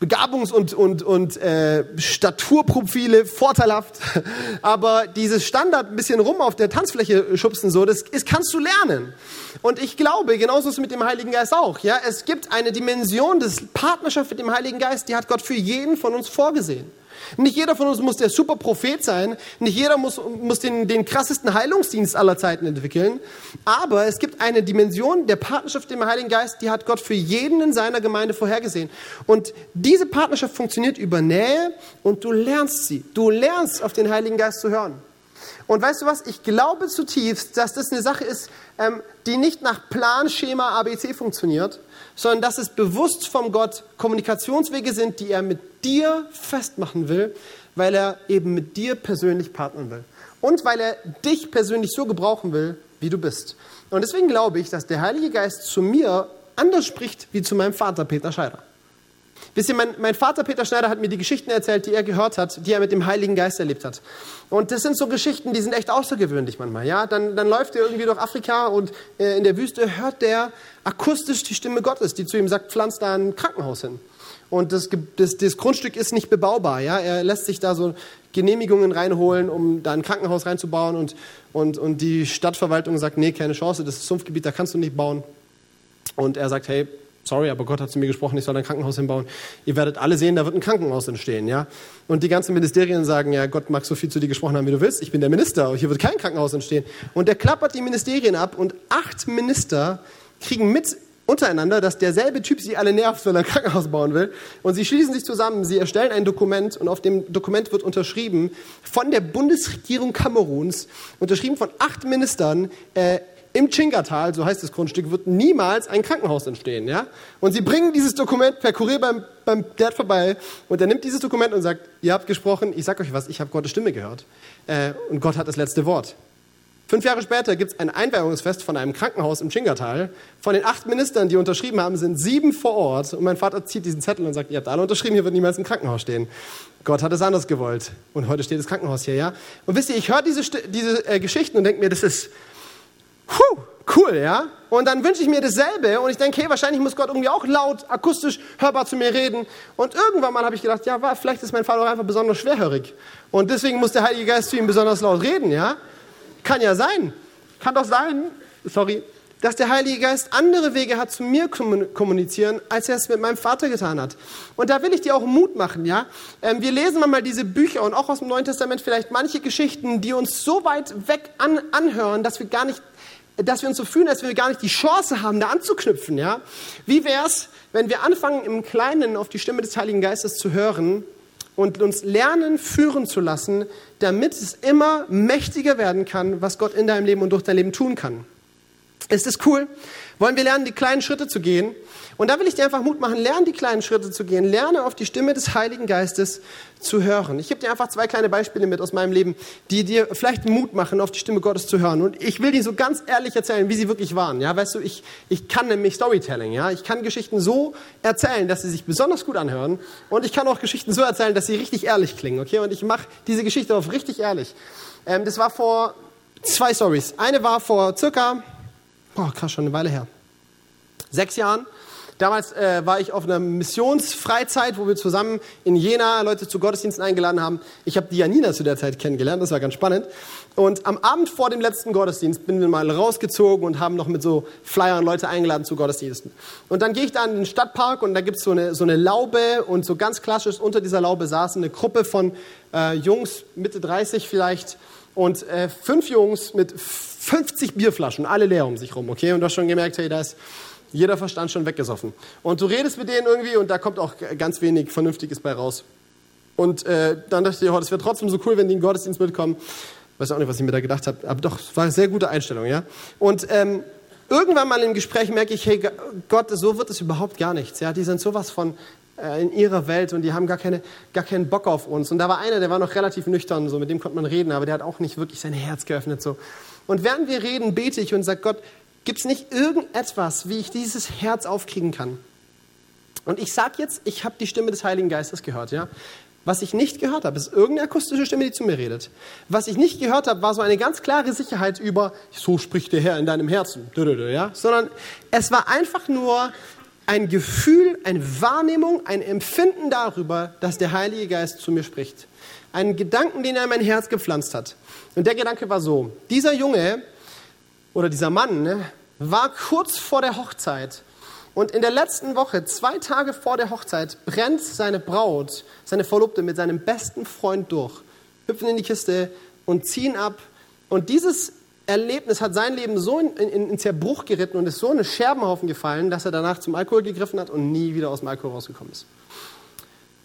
S2: Begabungs- und, und, und äh, Staturprofile vorteilhaft. Aber dieses Standard ein bisschen rum auf der Tanzfläche schubsen, so, das ist, kannst du lernen. Und ich glaube, genauso ist es mit dem Heiligen Geist auch. Ja, es gibt eine Dimension des Partnerschaft mit dem Heiligen Geist, die hat Gott für jeden von uns vorgesehen. Nicht jeder von uns muss der Superprophet sein. Nicht jeder muss, muss den, den krassesten Heilungsdienst aller Zeiten entwickeln. Aber es gibt eine Dimension der Partnerschaft im Heiligen Geist, die hat Gott für jeden in seiner Gemeinde vorhergesehen. Und diese Partnerschaft funktioniert über Nähe und du lernst sie. Du lernst auf den Heiligen Geist zu hören. Und weißt du was? Ich glaube zutiefst, dass das eine Sache ist, ähm, die nicht nach Planschema ABC funktioniert, sondern dass es bewusst vom Gott Kommunikationswege sind, die er mit dir festmachen will, weil er eben mit dir persönlich partnern will. Und weil er dich persönlich so gebrauchen will, wie du bist. Und deswegen glaube ich, dass der Heilige Geist zu mir anders spricht wie zu meinem Vater Peter Scheider. Wisst ihr, mein, mein, Vater Peter Schneider hat mir die Geschichten erzählt, die er gehört hat, die er mit dem Heiligen Geist erlebt hat. Und das sind so Geschichten, die sind echt außergewöhnlich manchmal. Ja? Dann, dann läuft er irgendwie durch Afrika und äh, in der Wüste hört der akustisch die Stimme Gottes, die zu ihm sagt, pflanz da ein Krankenhaus hin. Und das, das, das Grundstück ist nicht bebaubar. Ja? Er lässt sich da so Genehmigungen reinholen, um da ein Krankenhaus reinzubauen. Und, und, und die Stadtverwaltung sagt, nee, keine Chance, das ist Sumpfgebiet, da kannst du nicht bauen. Und er sagt, hey, sorry, aber Gott hat zu mir gesprochen, ich soll ein Krankenhaus hinbauen. Ihr werdet alle sehen, da wird ein Krankenhaus entstehen, ja. Und die ganzen Ministerien sagen, ja, Gott mag so viel zu dir gesprochen haben, wie du willst. Ich bin der Minister, hier wird kein Krankenhaus entstehen. Und der klappert die Ministerien ab und acht Minister kriegen mit untereinander, dass derselbe Typ sie alle nervt, weil er ein Krankenhaus bauen will. Und sie schließen sich zusammen, sie erstellen ein Dokument und auf dem Dokument wird unterschrieben von der Bundesregierung Kameruns, unterschrieben von acht Ministern, äh, im Chingatal, so heißt das Grundstück, wird niemals ein Krankenhaus entstehen. Ja? Und sie bringen dieses Dokument per Kurier beim, beim Dad vorbei und er nimmt dieses Dokument und sagt, ihr habt gesprochen, ich sag euch was, ich habe Gottes Stimme gehört. Äh, und Gott hat das letzte Wort. Fünf Jahre später gibt es ein Einweihungsfest von einem Krankenhaus im Chingatal. Von den acht Ministern, die unterschrieben haben, sind sieben vor Ort. Und mein Vater zieht diesen Zettel und sagt, ihr habt alle unterschrieben, hier wird niemals ein Krankenhaus stehen. Gott hat es anders gewollt. Und heute steht das Krankenhaus hier, ja. Und wisst ihr, ich höre diese, diese äh, Geschichten und denke mir, das ist, Puh, cool, ja? Und dann wünsche ich mir dasselbe und ich denke, hey, wahrscheinlich muss Gott irgendwie auch laut, akustisch, hörbar zu mir reden. Und irgendwann mal habe ich gedacht, ja, vielleicht ist mein Vater auch einfach besonders schwerhörig. Und deswegen muss der Heilige Geist zu ihm besonders laut reden, ja? Kann ja sein. Kann doch sein, sorry, dass der Heilige Geist andere Wege hat zu mir kommunizieren, als er es mit meinem Vater getan hat. Und da will ich dir auch Mut machen, ja. Ähm, wir lesen mal diese Bücher und auch aus dem Neuen Testament vielleicht manche Geschichten, die uns so weit weg an, anhören, dass wir gar nicht dass wir uns so fühlen, wenn wir gar nicht die Chance haben, da anzuknüpfen. Ja? Wie wäre es, wenn wir anfangen, im Kleinen auf die Stimme des Heiligen Geistes zu hören und uns lernen, führen zu lassen, damit es immer mächtiger werden kann, was Gott in deinem Leben und durch dein Leben tun kann? Ist das cool? Wollen wir lernen, die kleinen Schritte zu gehen? Und da will ich dir einfach Mut machen, lerne die kleinen Schritte zu gehen, lerne auf die Stimme des Heiligen Geistes zu hören. Ich gebe dir einfach zwei kleine Beispiele mit aus meinem Leben, die dir vielleicht Mut machen, auf die Stimme Gottes zu hören. Und ich will dir so ganz ehrlich erzählen, wie sie wirklich waren. Ja, weißt du, ich, ich kann nämlich Storytelling. Ja, ich kann Geschichten so erzählen, dass sie sich besonders gut anhören. Und ich kann auch Geschichten so erzählen, dass sie richtig ehrlich klingen. Okay, und ich mache diese Geschichte auf richtig ehrlich. Ähm, das war vor zwei Stories. Eine war vor circa, boah, krass, schon eine Weile her. Sechs Jahren Damals äh, war ich auf einer Missionsfreizeit, wo wir zusammen in Jena Leute zu Gottesdiensten eingeladen haben. Ich habe die Janina zu der Zeit kennengelernt, das war ganz spannend. Und am Abend vor dem letzten Gottesdienst bin wir mal rausgezogen und haben noch mit so Flyern Leute eingeladen zu Gottesdiensten. Und dann gehe ich da in den Stadtpark und da gibt's so eine, so eine Laube und so ganz klassisch unter dieser Laube saßen eine Gruppe von äh, Jungs, Mitte 30 vielleicht, und äh, fünf Jungs mit 50 Bierflaschen, alle leer um sich rum, okay? Und du hast schon gemerkt, hey, da ist jeder Verstand schon weggesoffen. Und du redest mit denen irgendwie und da kommt auch ganz wenig Vernünftiges bei raus. Und äh, dann dachte ich, oh, das wäre trotzdem so cool, wenn die in den Gottesdienst mitkommen. Weiß auch nicht, was ich mir da gedacht habe, aber doch, war eine sehr gute Einstellung, ja. Und ähm, irgendwann mal im Gespräch merke ich, hey Gott, so wird es überhaupt gar nichts. Ja, die sind sowas von äh, in ihrer Welt und die haben gar, keine, gar keinen Bock auf uns. Und da war einer, der war noch relativ nüchtern, so mit dem konnte man reden, aber der hat auch nicht wirklich sein Herz geöffnet. So. Und während wir reden, bete ich und sage Gott, Gibt es nicht irgendetwas, wie ich dieses Herz aufkriegen kann? Und ich sage jetzt, ich habe die Stimme des Heiligen Geistes gehört. Ja? Was ich nicht gehört habe, ist irgendeine akustische Stimme, die zu mir redet. Was ich nicht gehört habe, war so eine ganz klare Sicherheit über, so spricht der Herr in deinem Herzen. Ja? Sondern es war einfach nur ein Gefühl, eine Wahrnehmung, ein Empfinden darüber, dass der Heilige Geist zu mir spricht. Einen Gedanken, den er in mein Herz gepflanzt hat. Und der Gedanke war so, dieser Junge oder dieser Mann ne, war kurz vor der Hochzeit Und in der letzten Woche, zwei Tage vor der Hochzeit, brennt seine Braut, seine Verlobte mit seinem besten Freund durch, hüpfen in die Kiste und ziehen ab. Und dieses Erlebnis hat sein Leben so in, in, in Zerbruch geritten und ist so in eine Scherbenhaufen gefallen, dass er danach zum Alkohol gegriffen hat und nie wieder aus dem Alkohol rausgekommen ist.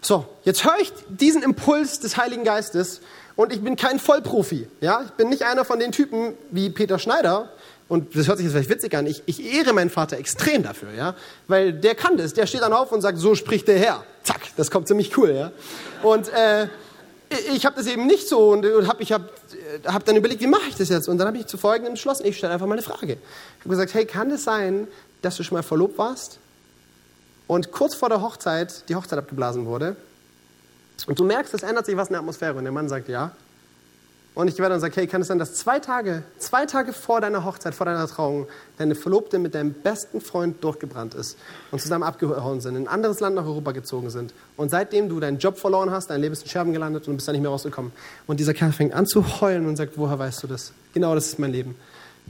S2: So, jetzt höre ich diesen Impuls des Heiligen Geistes und ich bin kein Vollprofi. Ja? Ich bin nicht einer von den Typen wie Peter Schneider. Und das hört sich jetzt vielleicht witzig an. Ich, ich ehre meinen Vater extrem dafür, ja, weil der kann das. Der steht dann auf und sagt, so spricht der Herr. Zack, das kommt ziemlich cool, ja. Und äh, ich habe das eben nicht so und, und hab, ich habe hab dann überlegt, wie mache ich das jetzt? Und dann habe ich zu folgendem entschlossen, ich stelle einfach mal eine Frage. Ich habe gesagt, hey, kann es sein, dass du schon mal verlobt warst und kurz vor der Hochzeit die Hochzeit abgeblasen wurde und du merkst, es ändert sich was in der Atmosphäre und der Mann sagt ja. Und ich werde dann sagen, hey, kann es sein, dass zwei Tage, zwei Tage vor deiner Hochzeit, vor deiner Trauung, deine Verlobte mit deinem besten Freund durchgebrannt ist und zusammen abgehauen sind, in ein anderes Land nach Europa gezogen sind. Und seitdem du deinen Job verloren hast, dein Leben ist in Scherben gelandet und du bist da nicht mehr rausgekommen. Und dieser Kerl fängt an zu heulen und sagt, woher weißt du das? Genau das ist mein Leben.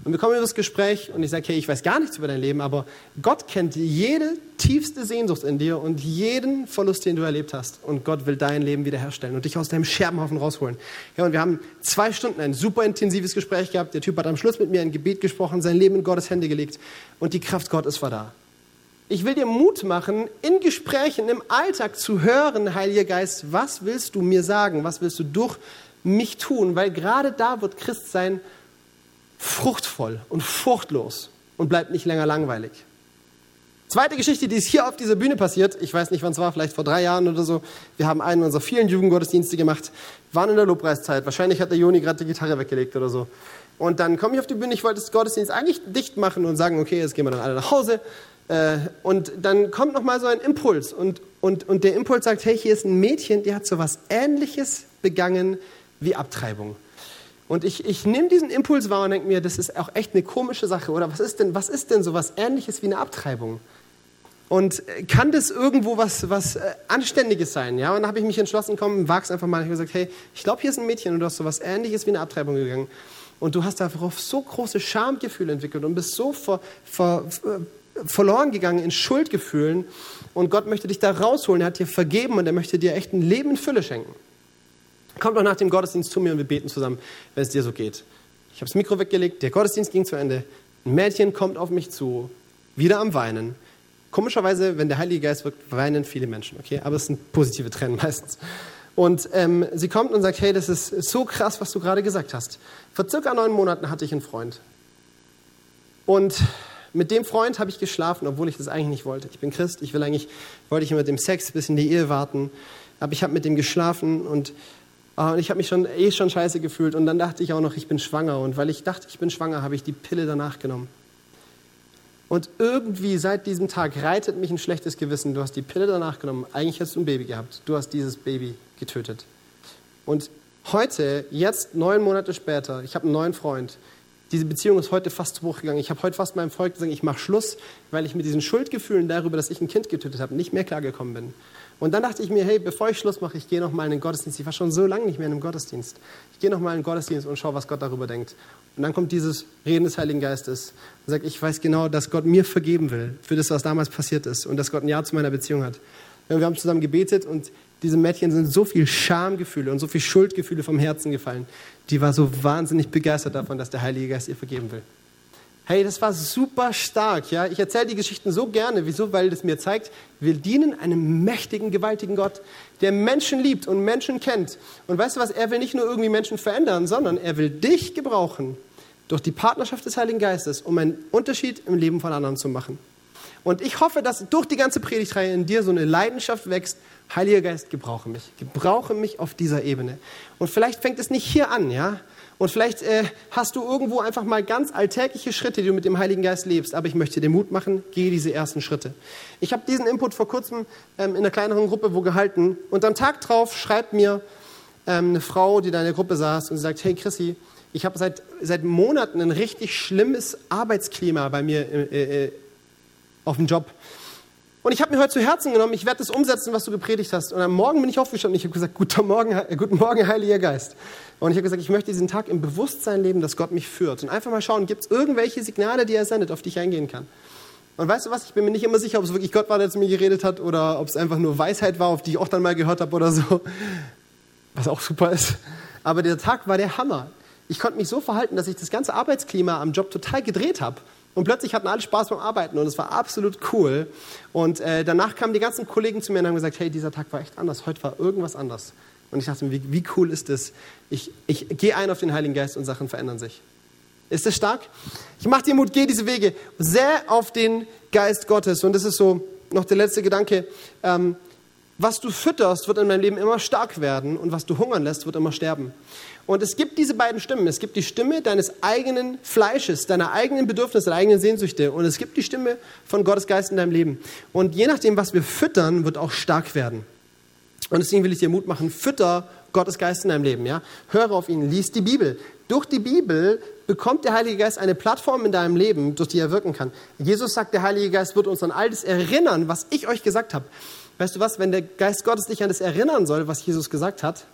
S2: Und wir kommen über das Gespräch und ich sage, hey, ich weiß gar nichts über dein Leben, aber Gott kennt jede tiefste Sehnsucht in dir und jeden Verlust, den du erlebt hast. Und Gott will dein Leben wiederherstellen und dich aus deinem Scherbenhaufen rausholen. Ja, und wir haben zwei Stunden ein super intensives Gespräch gehabt. Der Typ hat am Schluss mit mir ein Gebet gesprochen, sein Leben in Gottes Hände gelegt und die Kraft Gottes war da. Ich will dir Mut machen, in Gesprächen, im Alltag zu hören, Heiliger Geist, was willst du mir sagen? Was willst du durch mich tun? Weil gerade da wird Christ sein fruchtvoll und fruchtlos und bleibt nicht länger langweilig. Zweite Geschichte, die ist hier auf dieser Bühne passiert. Ich weiß nicht, wann es war, vielleicht vor drei Jahren oder so. Wir haben einen unserer vielen Jugendgottesdienste gemacht, waren in der Lobpreiszeit. Wahrscheinlich hat der Joni gerade die Gitarre weggelegt oder so. Und dann komme ich auf die Bühne, ich wollte das Gottesdienst eigentlich dicht machen und sagen, okay, jetzt gehen wir dann alle nach Hause. Äh, und dann kommt nochmal so ein Impuls. Und, und, und der Impuls sagt, hey, hier ist ein Mädchen, die hat so was Ähnliches begangen wie Abtreibung. Und ich, ich nehme diesen Impuls wahr und denke mir, das ist auch echt eine komische Sache. Oder was ist denn, was ist denn so was Ähnliches wie eine Abtreibung? Und äh, kann das irgendwo was, was äh, Anständiges sein? Ja? Und dann habe ich mich entschlossen, komm, wag's einfach mal. Ich habe gesagt, hey, ich glaube, hier ist ein Mädchen und du hast so was Ähnliches wie eine Abtreibung gegangen. Und du hast darauf so große Schamgefühle entwickelt und bist so ver, ver, äh, verloren gegangen in Schuldgefühlen. Und Gott möchte dich da rausholen. Er hat dir vergeben und er möchte dir echt ein Leben in Fülle schenken. Komm doch nach dem Gottesdienst zu mir und wir beten zusammen, wenn es dir so geht. Ich habe das Mikro weggelegt, der Gottesdienst ging zu Ende. Ein Mädchen kommt auf mich zu, wieder am Weinen. Komischerweise, wenn der Heilige Geist wirkt, weinen viele Menschen, okay? Aber es sind positive Tränen meistens. Und ähm, sie kommt und sagt, hey, das ist so krass, was du gerade gesagt hast. Vor circa neun Monaten hatte ich einen Freund. Und mit dem Freund habe ich geschlafen, obwohl ich das eigentlich nicht wollte. Ich bin Christ, ich will eigentlich, wollte ich mit dem Sex bis in die Ehe warten. Aber ich habe mit dem geschlafen und Ah, und ich habe mich schon eh schon scheiße gefühlt. Und dann dachte ich auch noch, ich bin schwanger. Und weil ich dachte, ich bin schwanger, habe ich die Pille danach genommen. Und irgendwie seit diesem Tag reitet mich ein schlechtes Gewissen. Du hast die Pille danach genommen. Eigentlich hast du ein Baby gehabt. Du hast dieses Baby getötet. Und heute, jetzt neun Monate später, ich habe einen neuen Freund. Diese Beziehung ist heute fast zu Bruch gegangen. Ich habe heute fast meinem Volk gesagt, ich mache Schluss, weil ich mit diesen Schuldgefühlen darüber, dass ich ein Kind getötet habe, nicht mehr klargekommen bin. Und dann dachte ich mir, hey, bevor ich Schluss mache, ich gehe noch mal in den Gottesdienst. Ich war schon so lange nicht mehr in einem Gottesdienst. Ich gehe noch mal in den Gottesdienst und schaue, was Gott darüber denkt. Und dann kommt dieses Reden des Heiligen Geistes und sagt, ich weiß genau, dass Gott mir vergeben will für das, was damals passiert ist und dass Gott ein Ja zu meiner Beziehung hat. Und wir haben zusammen gebetet und diesem Mädchen sind so viel Schamgefühle und so viel Schuldgefühle vom Herzen gefallen. Die war so wahnsinnig begeistert davon, dass der Heilige Geist ihr vergeben will. Hey, das war super stark. Ja? Ich erzähle die Geschichten so gerne. Wieso? Weil das mir zeigt, wir dienen einem mächtigen, gewaltigen Gott, der Menschen liebt und Menschen kennt. Und weißt du was? Er will nicht nur irgendwie Menschen verändern, sondern er will dich gebrauchen durch die Partnerschaft des Heiligen Geistes, um einen Unterschied im Leben von anderen zu machen. Und ich hoffe, dass durch die ganze Predigtreihe in dir so eine Leidenschaft wächst. Heiliger Geist, gebrauche mich. Gebrauche mich auf dieser Ebene. Und vielleicht fängt es nicht hier an, ja? Und vielleicht äh, hast du irgendwo einfach mal ganz alltägliche Schritte, die du mit dem Heiligen Geist lebst. Aber ich möchte dir Mut machen, gehe diese ersten Schritte. Ich habe diesen Input vor kurzem ähm, in einer kleineren Gruppe wo gehalten. Und am Tag drauf schreibt mir ähm, eine Frau, die da in der Gruppe saß und sie sagt, hey Chrissy, ich habe seit, seit Monaten ein richtig schlimmes Arbeitsklima bei mir äh, äh, auf dem Job. Und ich habe mir heute zu Herzen genommen, ich werde das umsetzen, was du gepredigt hast. Und am Morgen bin ich aufgestanden und ich habe gesagt, guten Morgen, guten Morgen, Heiliger Geist. Und ich habe gesagt, ich möchte diesen Tag im Bewusstsein leben, dass Gott mich führt. Und einfach mal schauen, gibt es irgendwelche Signale, die er sendet, auf die ich eingehen kann. Und weißt du was, ich bin mir nicht immer sicher, ob es wirklich Gott war, der zu mir geredet hat oder ob es einfach nur Weisheit war, auf die ich auch dann mal gehört habe oder so. Was auch super ist. Aber der Tag war der Hammer. Ich konnte mich so verhalten, dass ich das ganze Arbeitsklima am Job total gedreht habe. Und plötzlich hatten alle Spaß beim Arbeiten und es war absolut cool. Und äh, danach kamen die ganzen Kollegen zu mir und haben gesagt, hey, dieser Tag war echt anders, heute war irgendwas anders. Und ich dachte mir, wie, wie cool ist das? Ich, ich gehe ein auf den Heiligen Geist und Sachen verändern sich. Ist das stark? Ich mache dir Mut, geh diese Wege. Sehr auf den Geist Gottes. Und das ist so noch der letzte Gedanke. Ähm, was du fütterst, wird in deinem Leben immer stark werden und was du hungern lässt, wird immer sterben. Und es gibt diese beiden Stimmen. Es gibt die Stimme deines eigenen Fleisches, deiner eigenen Bedürfnisse, deiner eigenen Sehnsüchte. Und es gibt die Stimme von Gottes Geist in deinem Leben. Und je nachdem, was wir füttern, wird auch stark werden. Und deswegen will ich dir Mut machen, fütter Gottes Geist in deinem Leben. Ja? Höre auf ihn, lies die Bibel. Durch die Bibel bekommt der Heilige Geist eine Plattform in deinem Leben, durch die er wirken kann. Jesus sagt, der Heilige Geist wird uns an all das erinnern, was ich euch gesagt habe. Weißt du was, wenn der Geist Gottes dich an das erinnern soll, was Jesus gesagt hat,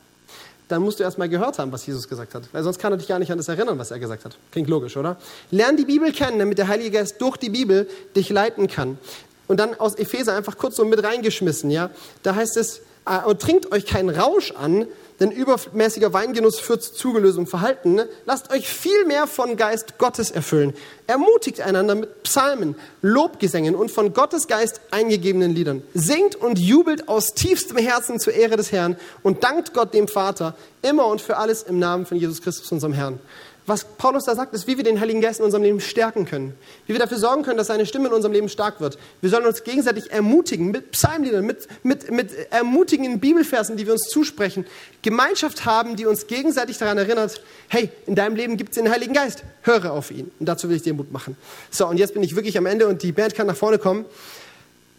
S2: dann musst du erst mal gehört haben, was Jesus gesagt hat. Weil sonst kann er dich gar nicht an das erinnern, was er gesagt hat. Klingt logisch, oder? Lern die Bibel kennen, damit der Heilige Geist durch die Bibel dich leiten kann. Und dann aus Epheser einfach kurz so mit reingeschmissen, ja. Da heißt es, äh, trinkt euch keinen Rausch an, denn übermäßiger Weingenuss führt zu zugelöstem Verhalten. Lasst euch viel mehr von Geist Gottes erfüllen. Ermutigt einander mit Psalmen, Lobgesängen und von Gottes Geist eingegebenen Liedern. Singt und jubelt aus tiefstem Herzen zur Ehre des Herrn und dankt Gott dem Vater immer und für alles im Namen von Jesus Christus, unserem Herrn. Was Paulus da sagt, ist, wie wir den Heiligen Geist in unserem Leben stärken können. Wie wir dafür sorgen können, dass seine Stimme in unserem Leben stark wird. Wir sollen uns gegenseitig ermutigen mit Psalmliedern, mit, mit, mit ermutigenden Bibelversen, die wir uns zusprechen. Gemeinschaft haben, die uns gegenseitig daran erinnert, hey, in deinem Leben gibt es den Heiligen Geist. Höre auf ihn. Und dazu will ich dir Mut machen. So, und jetzt bin ich wirklich am Ende und die Band kann nach vorne kommen.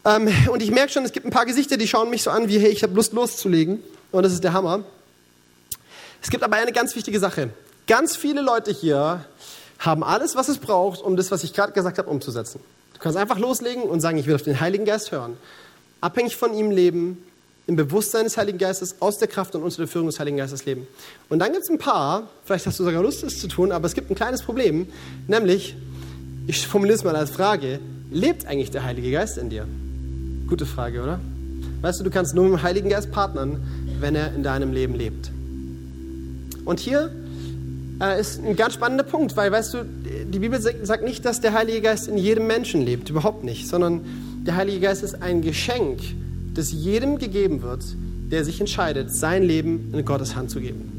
S2: Ähm, und ich merke schon, es gibt ein paar Gesichter, die schauen mich so an wie, hey, ich habe Lust loszulegen. Und das ist der Hammer. Es gibt aber eine ganz wichtige Sache. Ganz viele Leute hier haben alles, was es braucht, um das, was ich gerade gesagt habe, umzusetzen. Du kannst einfach loslegen und sagen, ich will auf den Heiligen Geist hören. Abhängig von ihm leben, im Bewusstsein des Heiligen Geistes, aus der Kraft und unter der Führung des Heiligen Geistes leben. Und dann gibt es ein paar, vielleicht hast du sogar Lust, das zu tun, aber es gibt ein kleines Problem, nämlich, ich formuliere es mal als Frage, lebt eigentlich der Heilige Geist in dir? Gute Frage, oder? Weißt du, du kannst nur mit dem Heiligen Geist partnern, wenn er in deinem Leben lebt. Und hier äh, ist ein ganz spannender Punkt, weil, weißt du, die Bibel sagt nicht, dass der Heilige Geist in jedem Menschen lebt, überhaupt nicht, sondern der Heilige Geist ist ein Geschenk, das jedem gegeben wird, der sich entscheidet, sein Leben in Gottes Hand zu geben.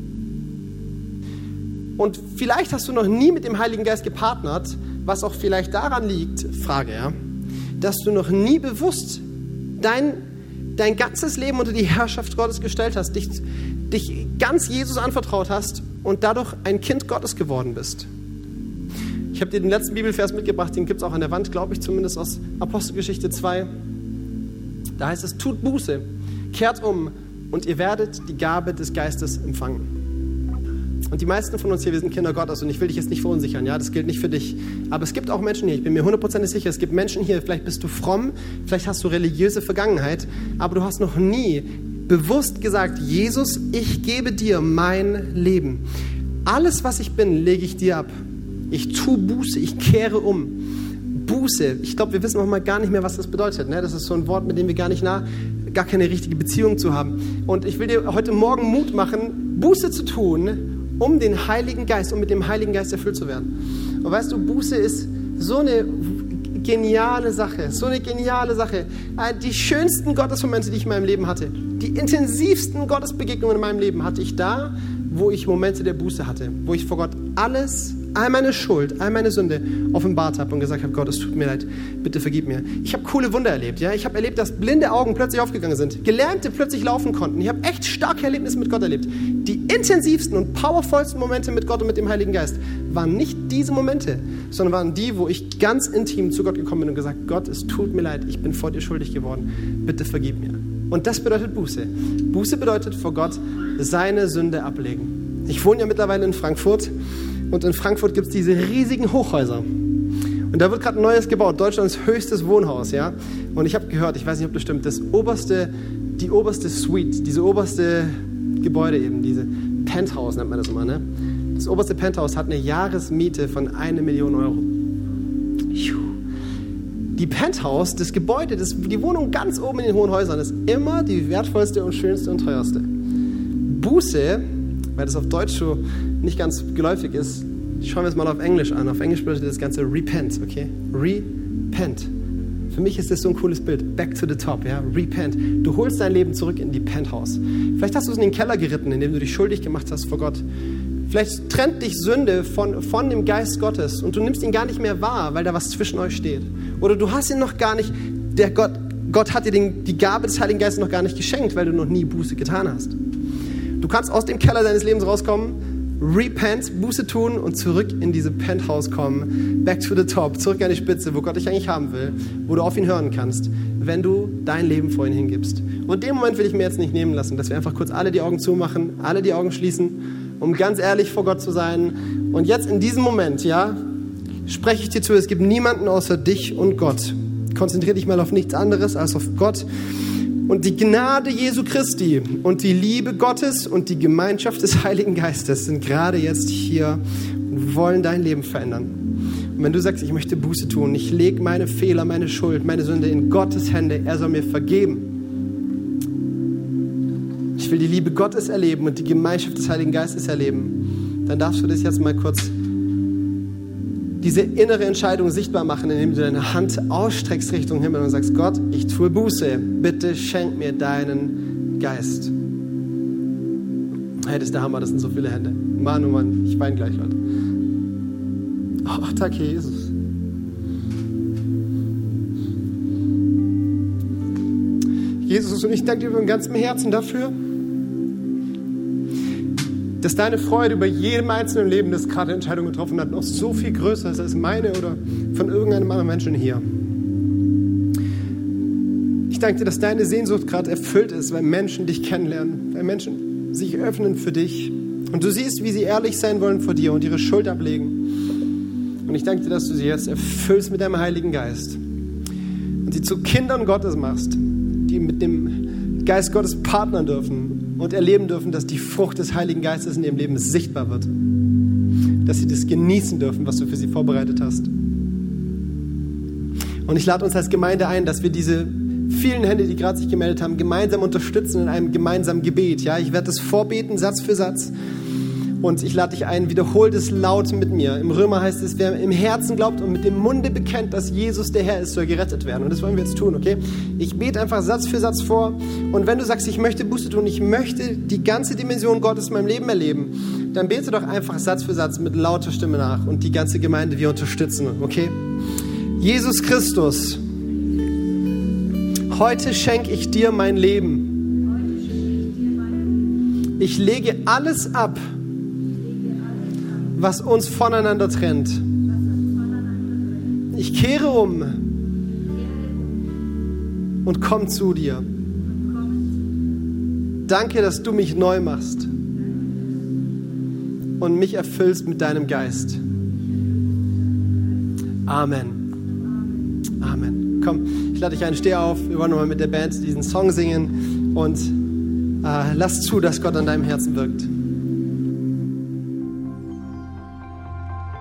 S2: Und vielleicht hast du noch nie mit dem Heiligen Geist gepartnert, was auch vielleicht daran liegt, Frage, ja, dass du noch nie bewusst dein, dein ganzes Leben unter die Herrschaft Gottes gestellt hast, dich, dich ganz Jesus anvertraut hast und dadurch ein Kind Gottes geworden bist. Ich habe dir den letzten Bibelvers mitgebracht, den gibt es auch an der Wand, glaube ich, zumindest aus Apostelgeschichte 2. Da heißt es, tut Buße, kehrt um und ihr werdet die Gabe des Geistes empfangen. Und die meisten von uns hier, wir sind Kinder Gottes und ich will dich jetzt nicht verunsichern, ja, das gilt nicht für dich. Aber es gibt auch Menschen hier, ich bin mir hundertprozentig sicher, es gibt Menschen hier, vielleicht bist du fromm, vielleicht hast du religiöse Vergangenheit, aber du hast noch nie bewusst gesagt, Jesus, ich gebe dir mein Leben. Alles, was ich bin, lege ich dir ab. Ich tue Buße, ich kehre um. Buße, ich glaube, wir wissen auch mal gar nicht mehr, was das bedeutet. Ne? Das ist so ein Wort, mit dem wir gar nicht nah, gar keine richtige Beziehung zu haben. Und ich will dir heute Morgen Mut machen, Buße zu tun, um den Heiligen Geist, um mit dem Heiligen Geist erfüllt zu werden. Und weißt du, Buße ist so eine geniale Sache, so eine geniale Sache. Äh, die schönsten Gottesmomente, die ich in meinem Leben hatte, die intensivsten Gottesbegegnungen in meinem Leben hatte ich da, wo ich Momente der Buße hatte, wo ich vor Gott alles all meine Schuld, all meine Sünde offenbart habe und gesagt habe, Gott, es tut mir leid, bitte vergib mir. Ich habe coole Wunder erlebt. Ja? Ich habe erlebt, dass blinde Augen plötzlich aufgegangen sind, Gelernte plötzlich laufen konnten. Ich habe echt starke Erlebnisse mit Gott erlebt. Die intensivsten und powervollsten Momente mit Gott und mit dem Heiligen Geist waren nicht diese Momente, sondern waren die, wo ich ganz intim zu Gott gekommen bin und gesagt, Gott, es tut mir leid, ich bin vor dir schuldig geworden, bitte vergib mir. Und das bedeutet Buße. Buße bedeutet vor Gott seine Sünde ablegen. Ich wohne ja mittlerweile in Frankfurt und in Frankfurt gibt es diese riesigen Hochhäuser. Und da wird gerade ein neues gebaut, Deutschlands höchstes Wohnhaus, ja. Und ich habe gehört, ich weiß nicht, ob das stimmt, das oberste, die oberste Suite, diese oberste Gebäude eben, diese Penthouse nennt man das immer, ne? Das oberste Penthouse hat eine Jahresmiete von eine Million Euro. die Penthouse, das Gebäude, das, die Wohnung ganz oben in den hohen Häusern ist immer die wertvollste und schönste und teuerste. Buße, weil das auf Deutsch so nicht ganz geläufig ist, schauen wir es mal auf Englisch an. Auf Englisch bedeutet das Ganze repent, okay? Repent. Für mich ist das so ein cooles Bild. Back to the top, ja? Repent. Du holst dein Leben zurück in die Penthouse. Vielleicht hast du es in den Keller geritten, indem du dich schuldig gemacht hast vor Gott. Vielleicht trennt dich Sünde von, von dem Geist Gottes und du nimmst ihn gar nicht mehr wahr, weil da was zwischen euch steht. Oder du hast ihn noch gar nicht, der Gott, Gott hat dir den, die Gabe des Heiligen Geistes noch gar nicht geschenkt, weil du noch nie Buße getan hast. Du kannst aus dem Keller deines Lebens rauskommen, repent, Buße tun und zurück in diese Penthouse kommen, back to the top, zurück an die Spitze, wo Gott dich eigentlich haben will, wo du auf ihn hören kannst, wenn du dein Leben vor ihn hingibst. Und den Moment will ich mir jetzt nicht nehmen lassen, dass wir einfach kurz alle die Augen zumachen, alle die Augen schließen um ganz ehrlich vor Gott zu sein. Und jetzt in diesem Moment, ja, spreche ich dir zu, es gibt niemanden außer dich und Gott. Konzentriere dich mal auf nichts anderes als auf Gott. Und die Gnade Jesu Christi und die Liebe Gottes und die Gemeinschaft des Heiligen Geistes sind gerade jetzt hier und wollen dein Leben verändern. Und wenn du sagst, ich möchte Buße tun, ich lege meine Fehler, meine Schuld, meine Sünde in Gottes Hände, er soll mir vergeben ich will die Liebe Gottes erleben und die Gemeinschaft des Heiligen Geistes erleben, dann darfst du das jetzt mal kurz diese innere Entscheidung sichtbar machen, indem du deine Hand ausstreckst Richtung Himmel und sagst, Gott, ich tue Buße, bitte schenk mir deinen Geist. Hey, das ist der Hammer, das sind so viele Hände. Mann, oh Mann, ich weine gleich, Leute. Oh, danke, Jesus. Jesus, und ich danke dir von ganzem Herzen dafür, dass deine Freude über jedem einzelnen Leben, das gerade Entscheidungen getroffen hat, noch so viel größer ist als meine oder von irgendeinem anderen Menschen hier. Ich danke dir, dass deine Sehnsucht gerade erfüllt ist, weil Menschen dich kennenlernen, weil Menschen sich öffnen für dich. Und du siehst, wie sie ehrlich sein wollen vor dir und ihre Schuld ablegen. Und ich danke dir, dass du sie jetzt erfüllst mit deinem Heiligen Geist und sie zu Kindern Gottes machst, die mit dem Geist Gottes partnern dürfen und erleben dürfen, dass die Frucht des Heiligen Geistes in ihrem Leben sichtbar wird. Dass sie das genießen dürfen, was du für sie vorbereitet hast. Und ich lade uns als Gemeinde ein, dass wir diese vielen Hände, die gerade sich gemeldet haben, gemeinsam unterstützen in einem gemeinsamen Gebet. Ja, ich werde das vorbeten, Satz für Satz. Und ich lade dich ein, wiederhol das laut mit mir. Im Römer heißt es, wer im Herzen glaubt und mit dem Munde bekennt, dass Jesus der Herr ist, soll gerettet werden. Und das wollen wir jetzt tun, okay? Ich bete einfach Satz für Satz vor. Und wenn du sagst, ich möchte Buße tun, ich möchte die ganze Dimension Gottes in meinem Leben erleben, dann bete doch einfach Satz für Satz mit lauter Stimme nach. Und die ganze Gemeinde, wir unterstützen, okay? Jesus Christus, heute schenke ich dir mein Leben. Ich lege alles ab was uns voneinander trennt. Ich kehre um und komm zu dir. Danke, dass du mich neu machst und mich erfüllst mit deinem Geist. Amen. Amen. Komm, ich lade dich ein, steh auf. Wir wollen nochmal mit der Band diesen Song singen und äh, lass zu, dass Gott an deinem Herzen wirkt.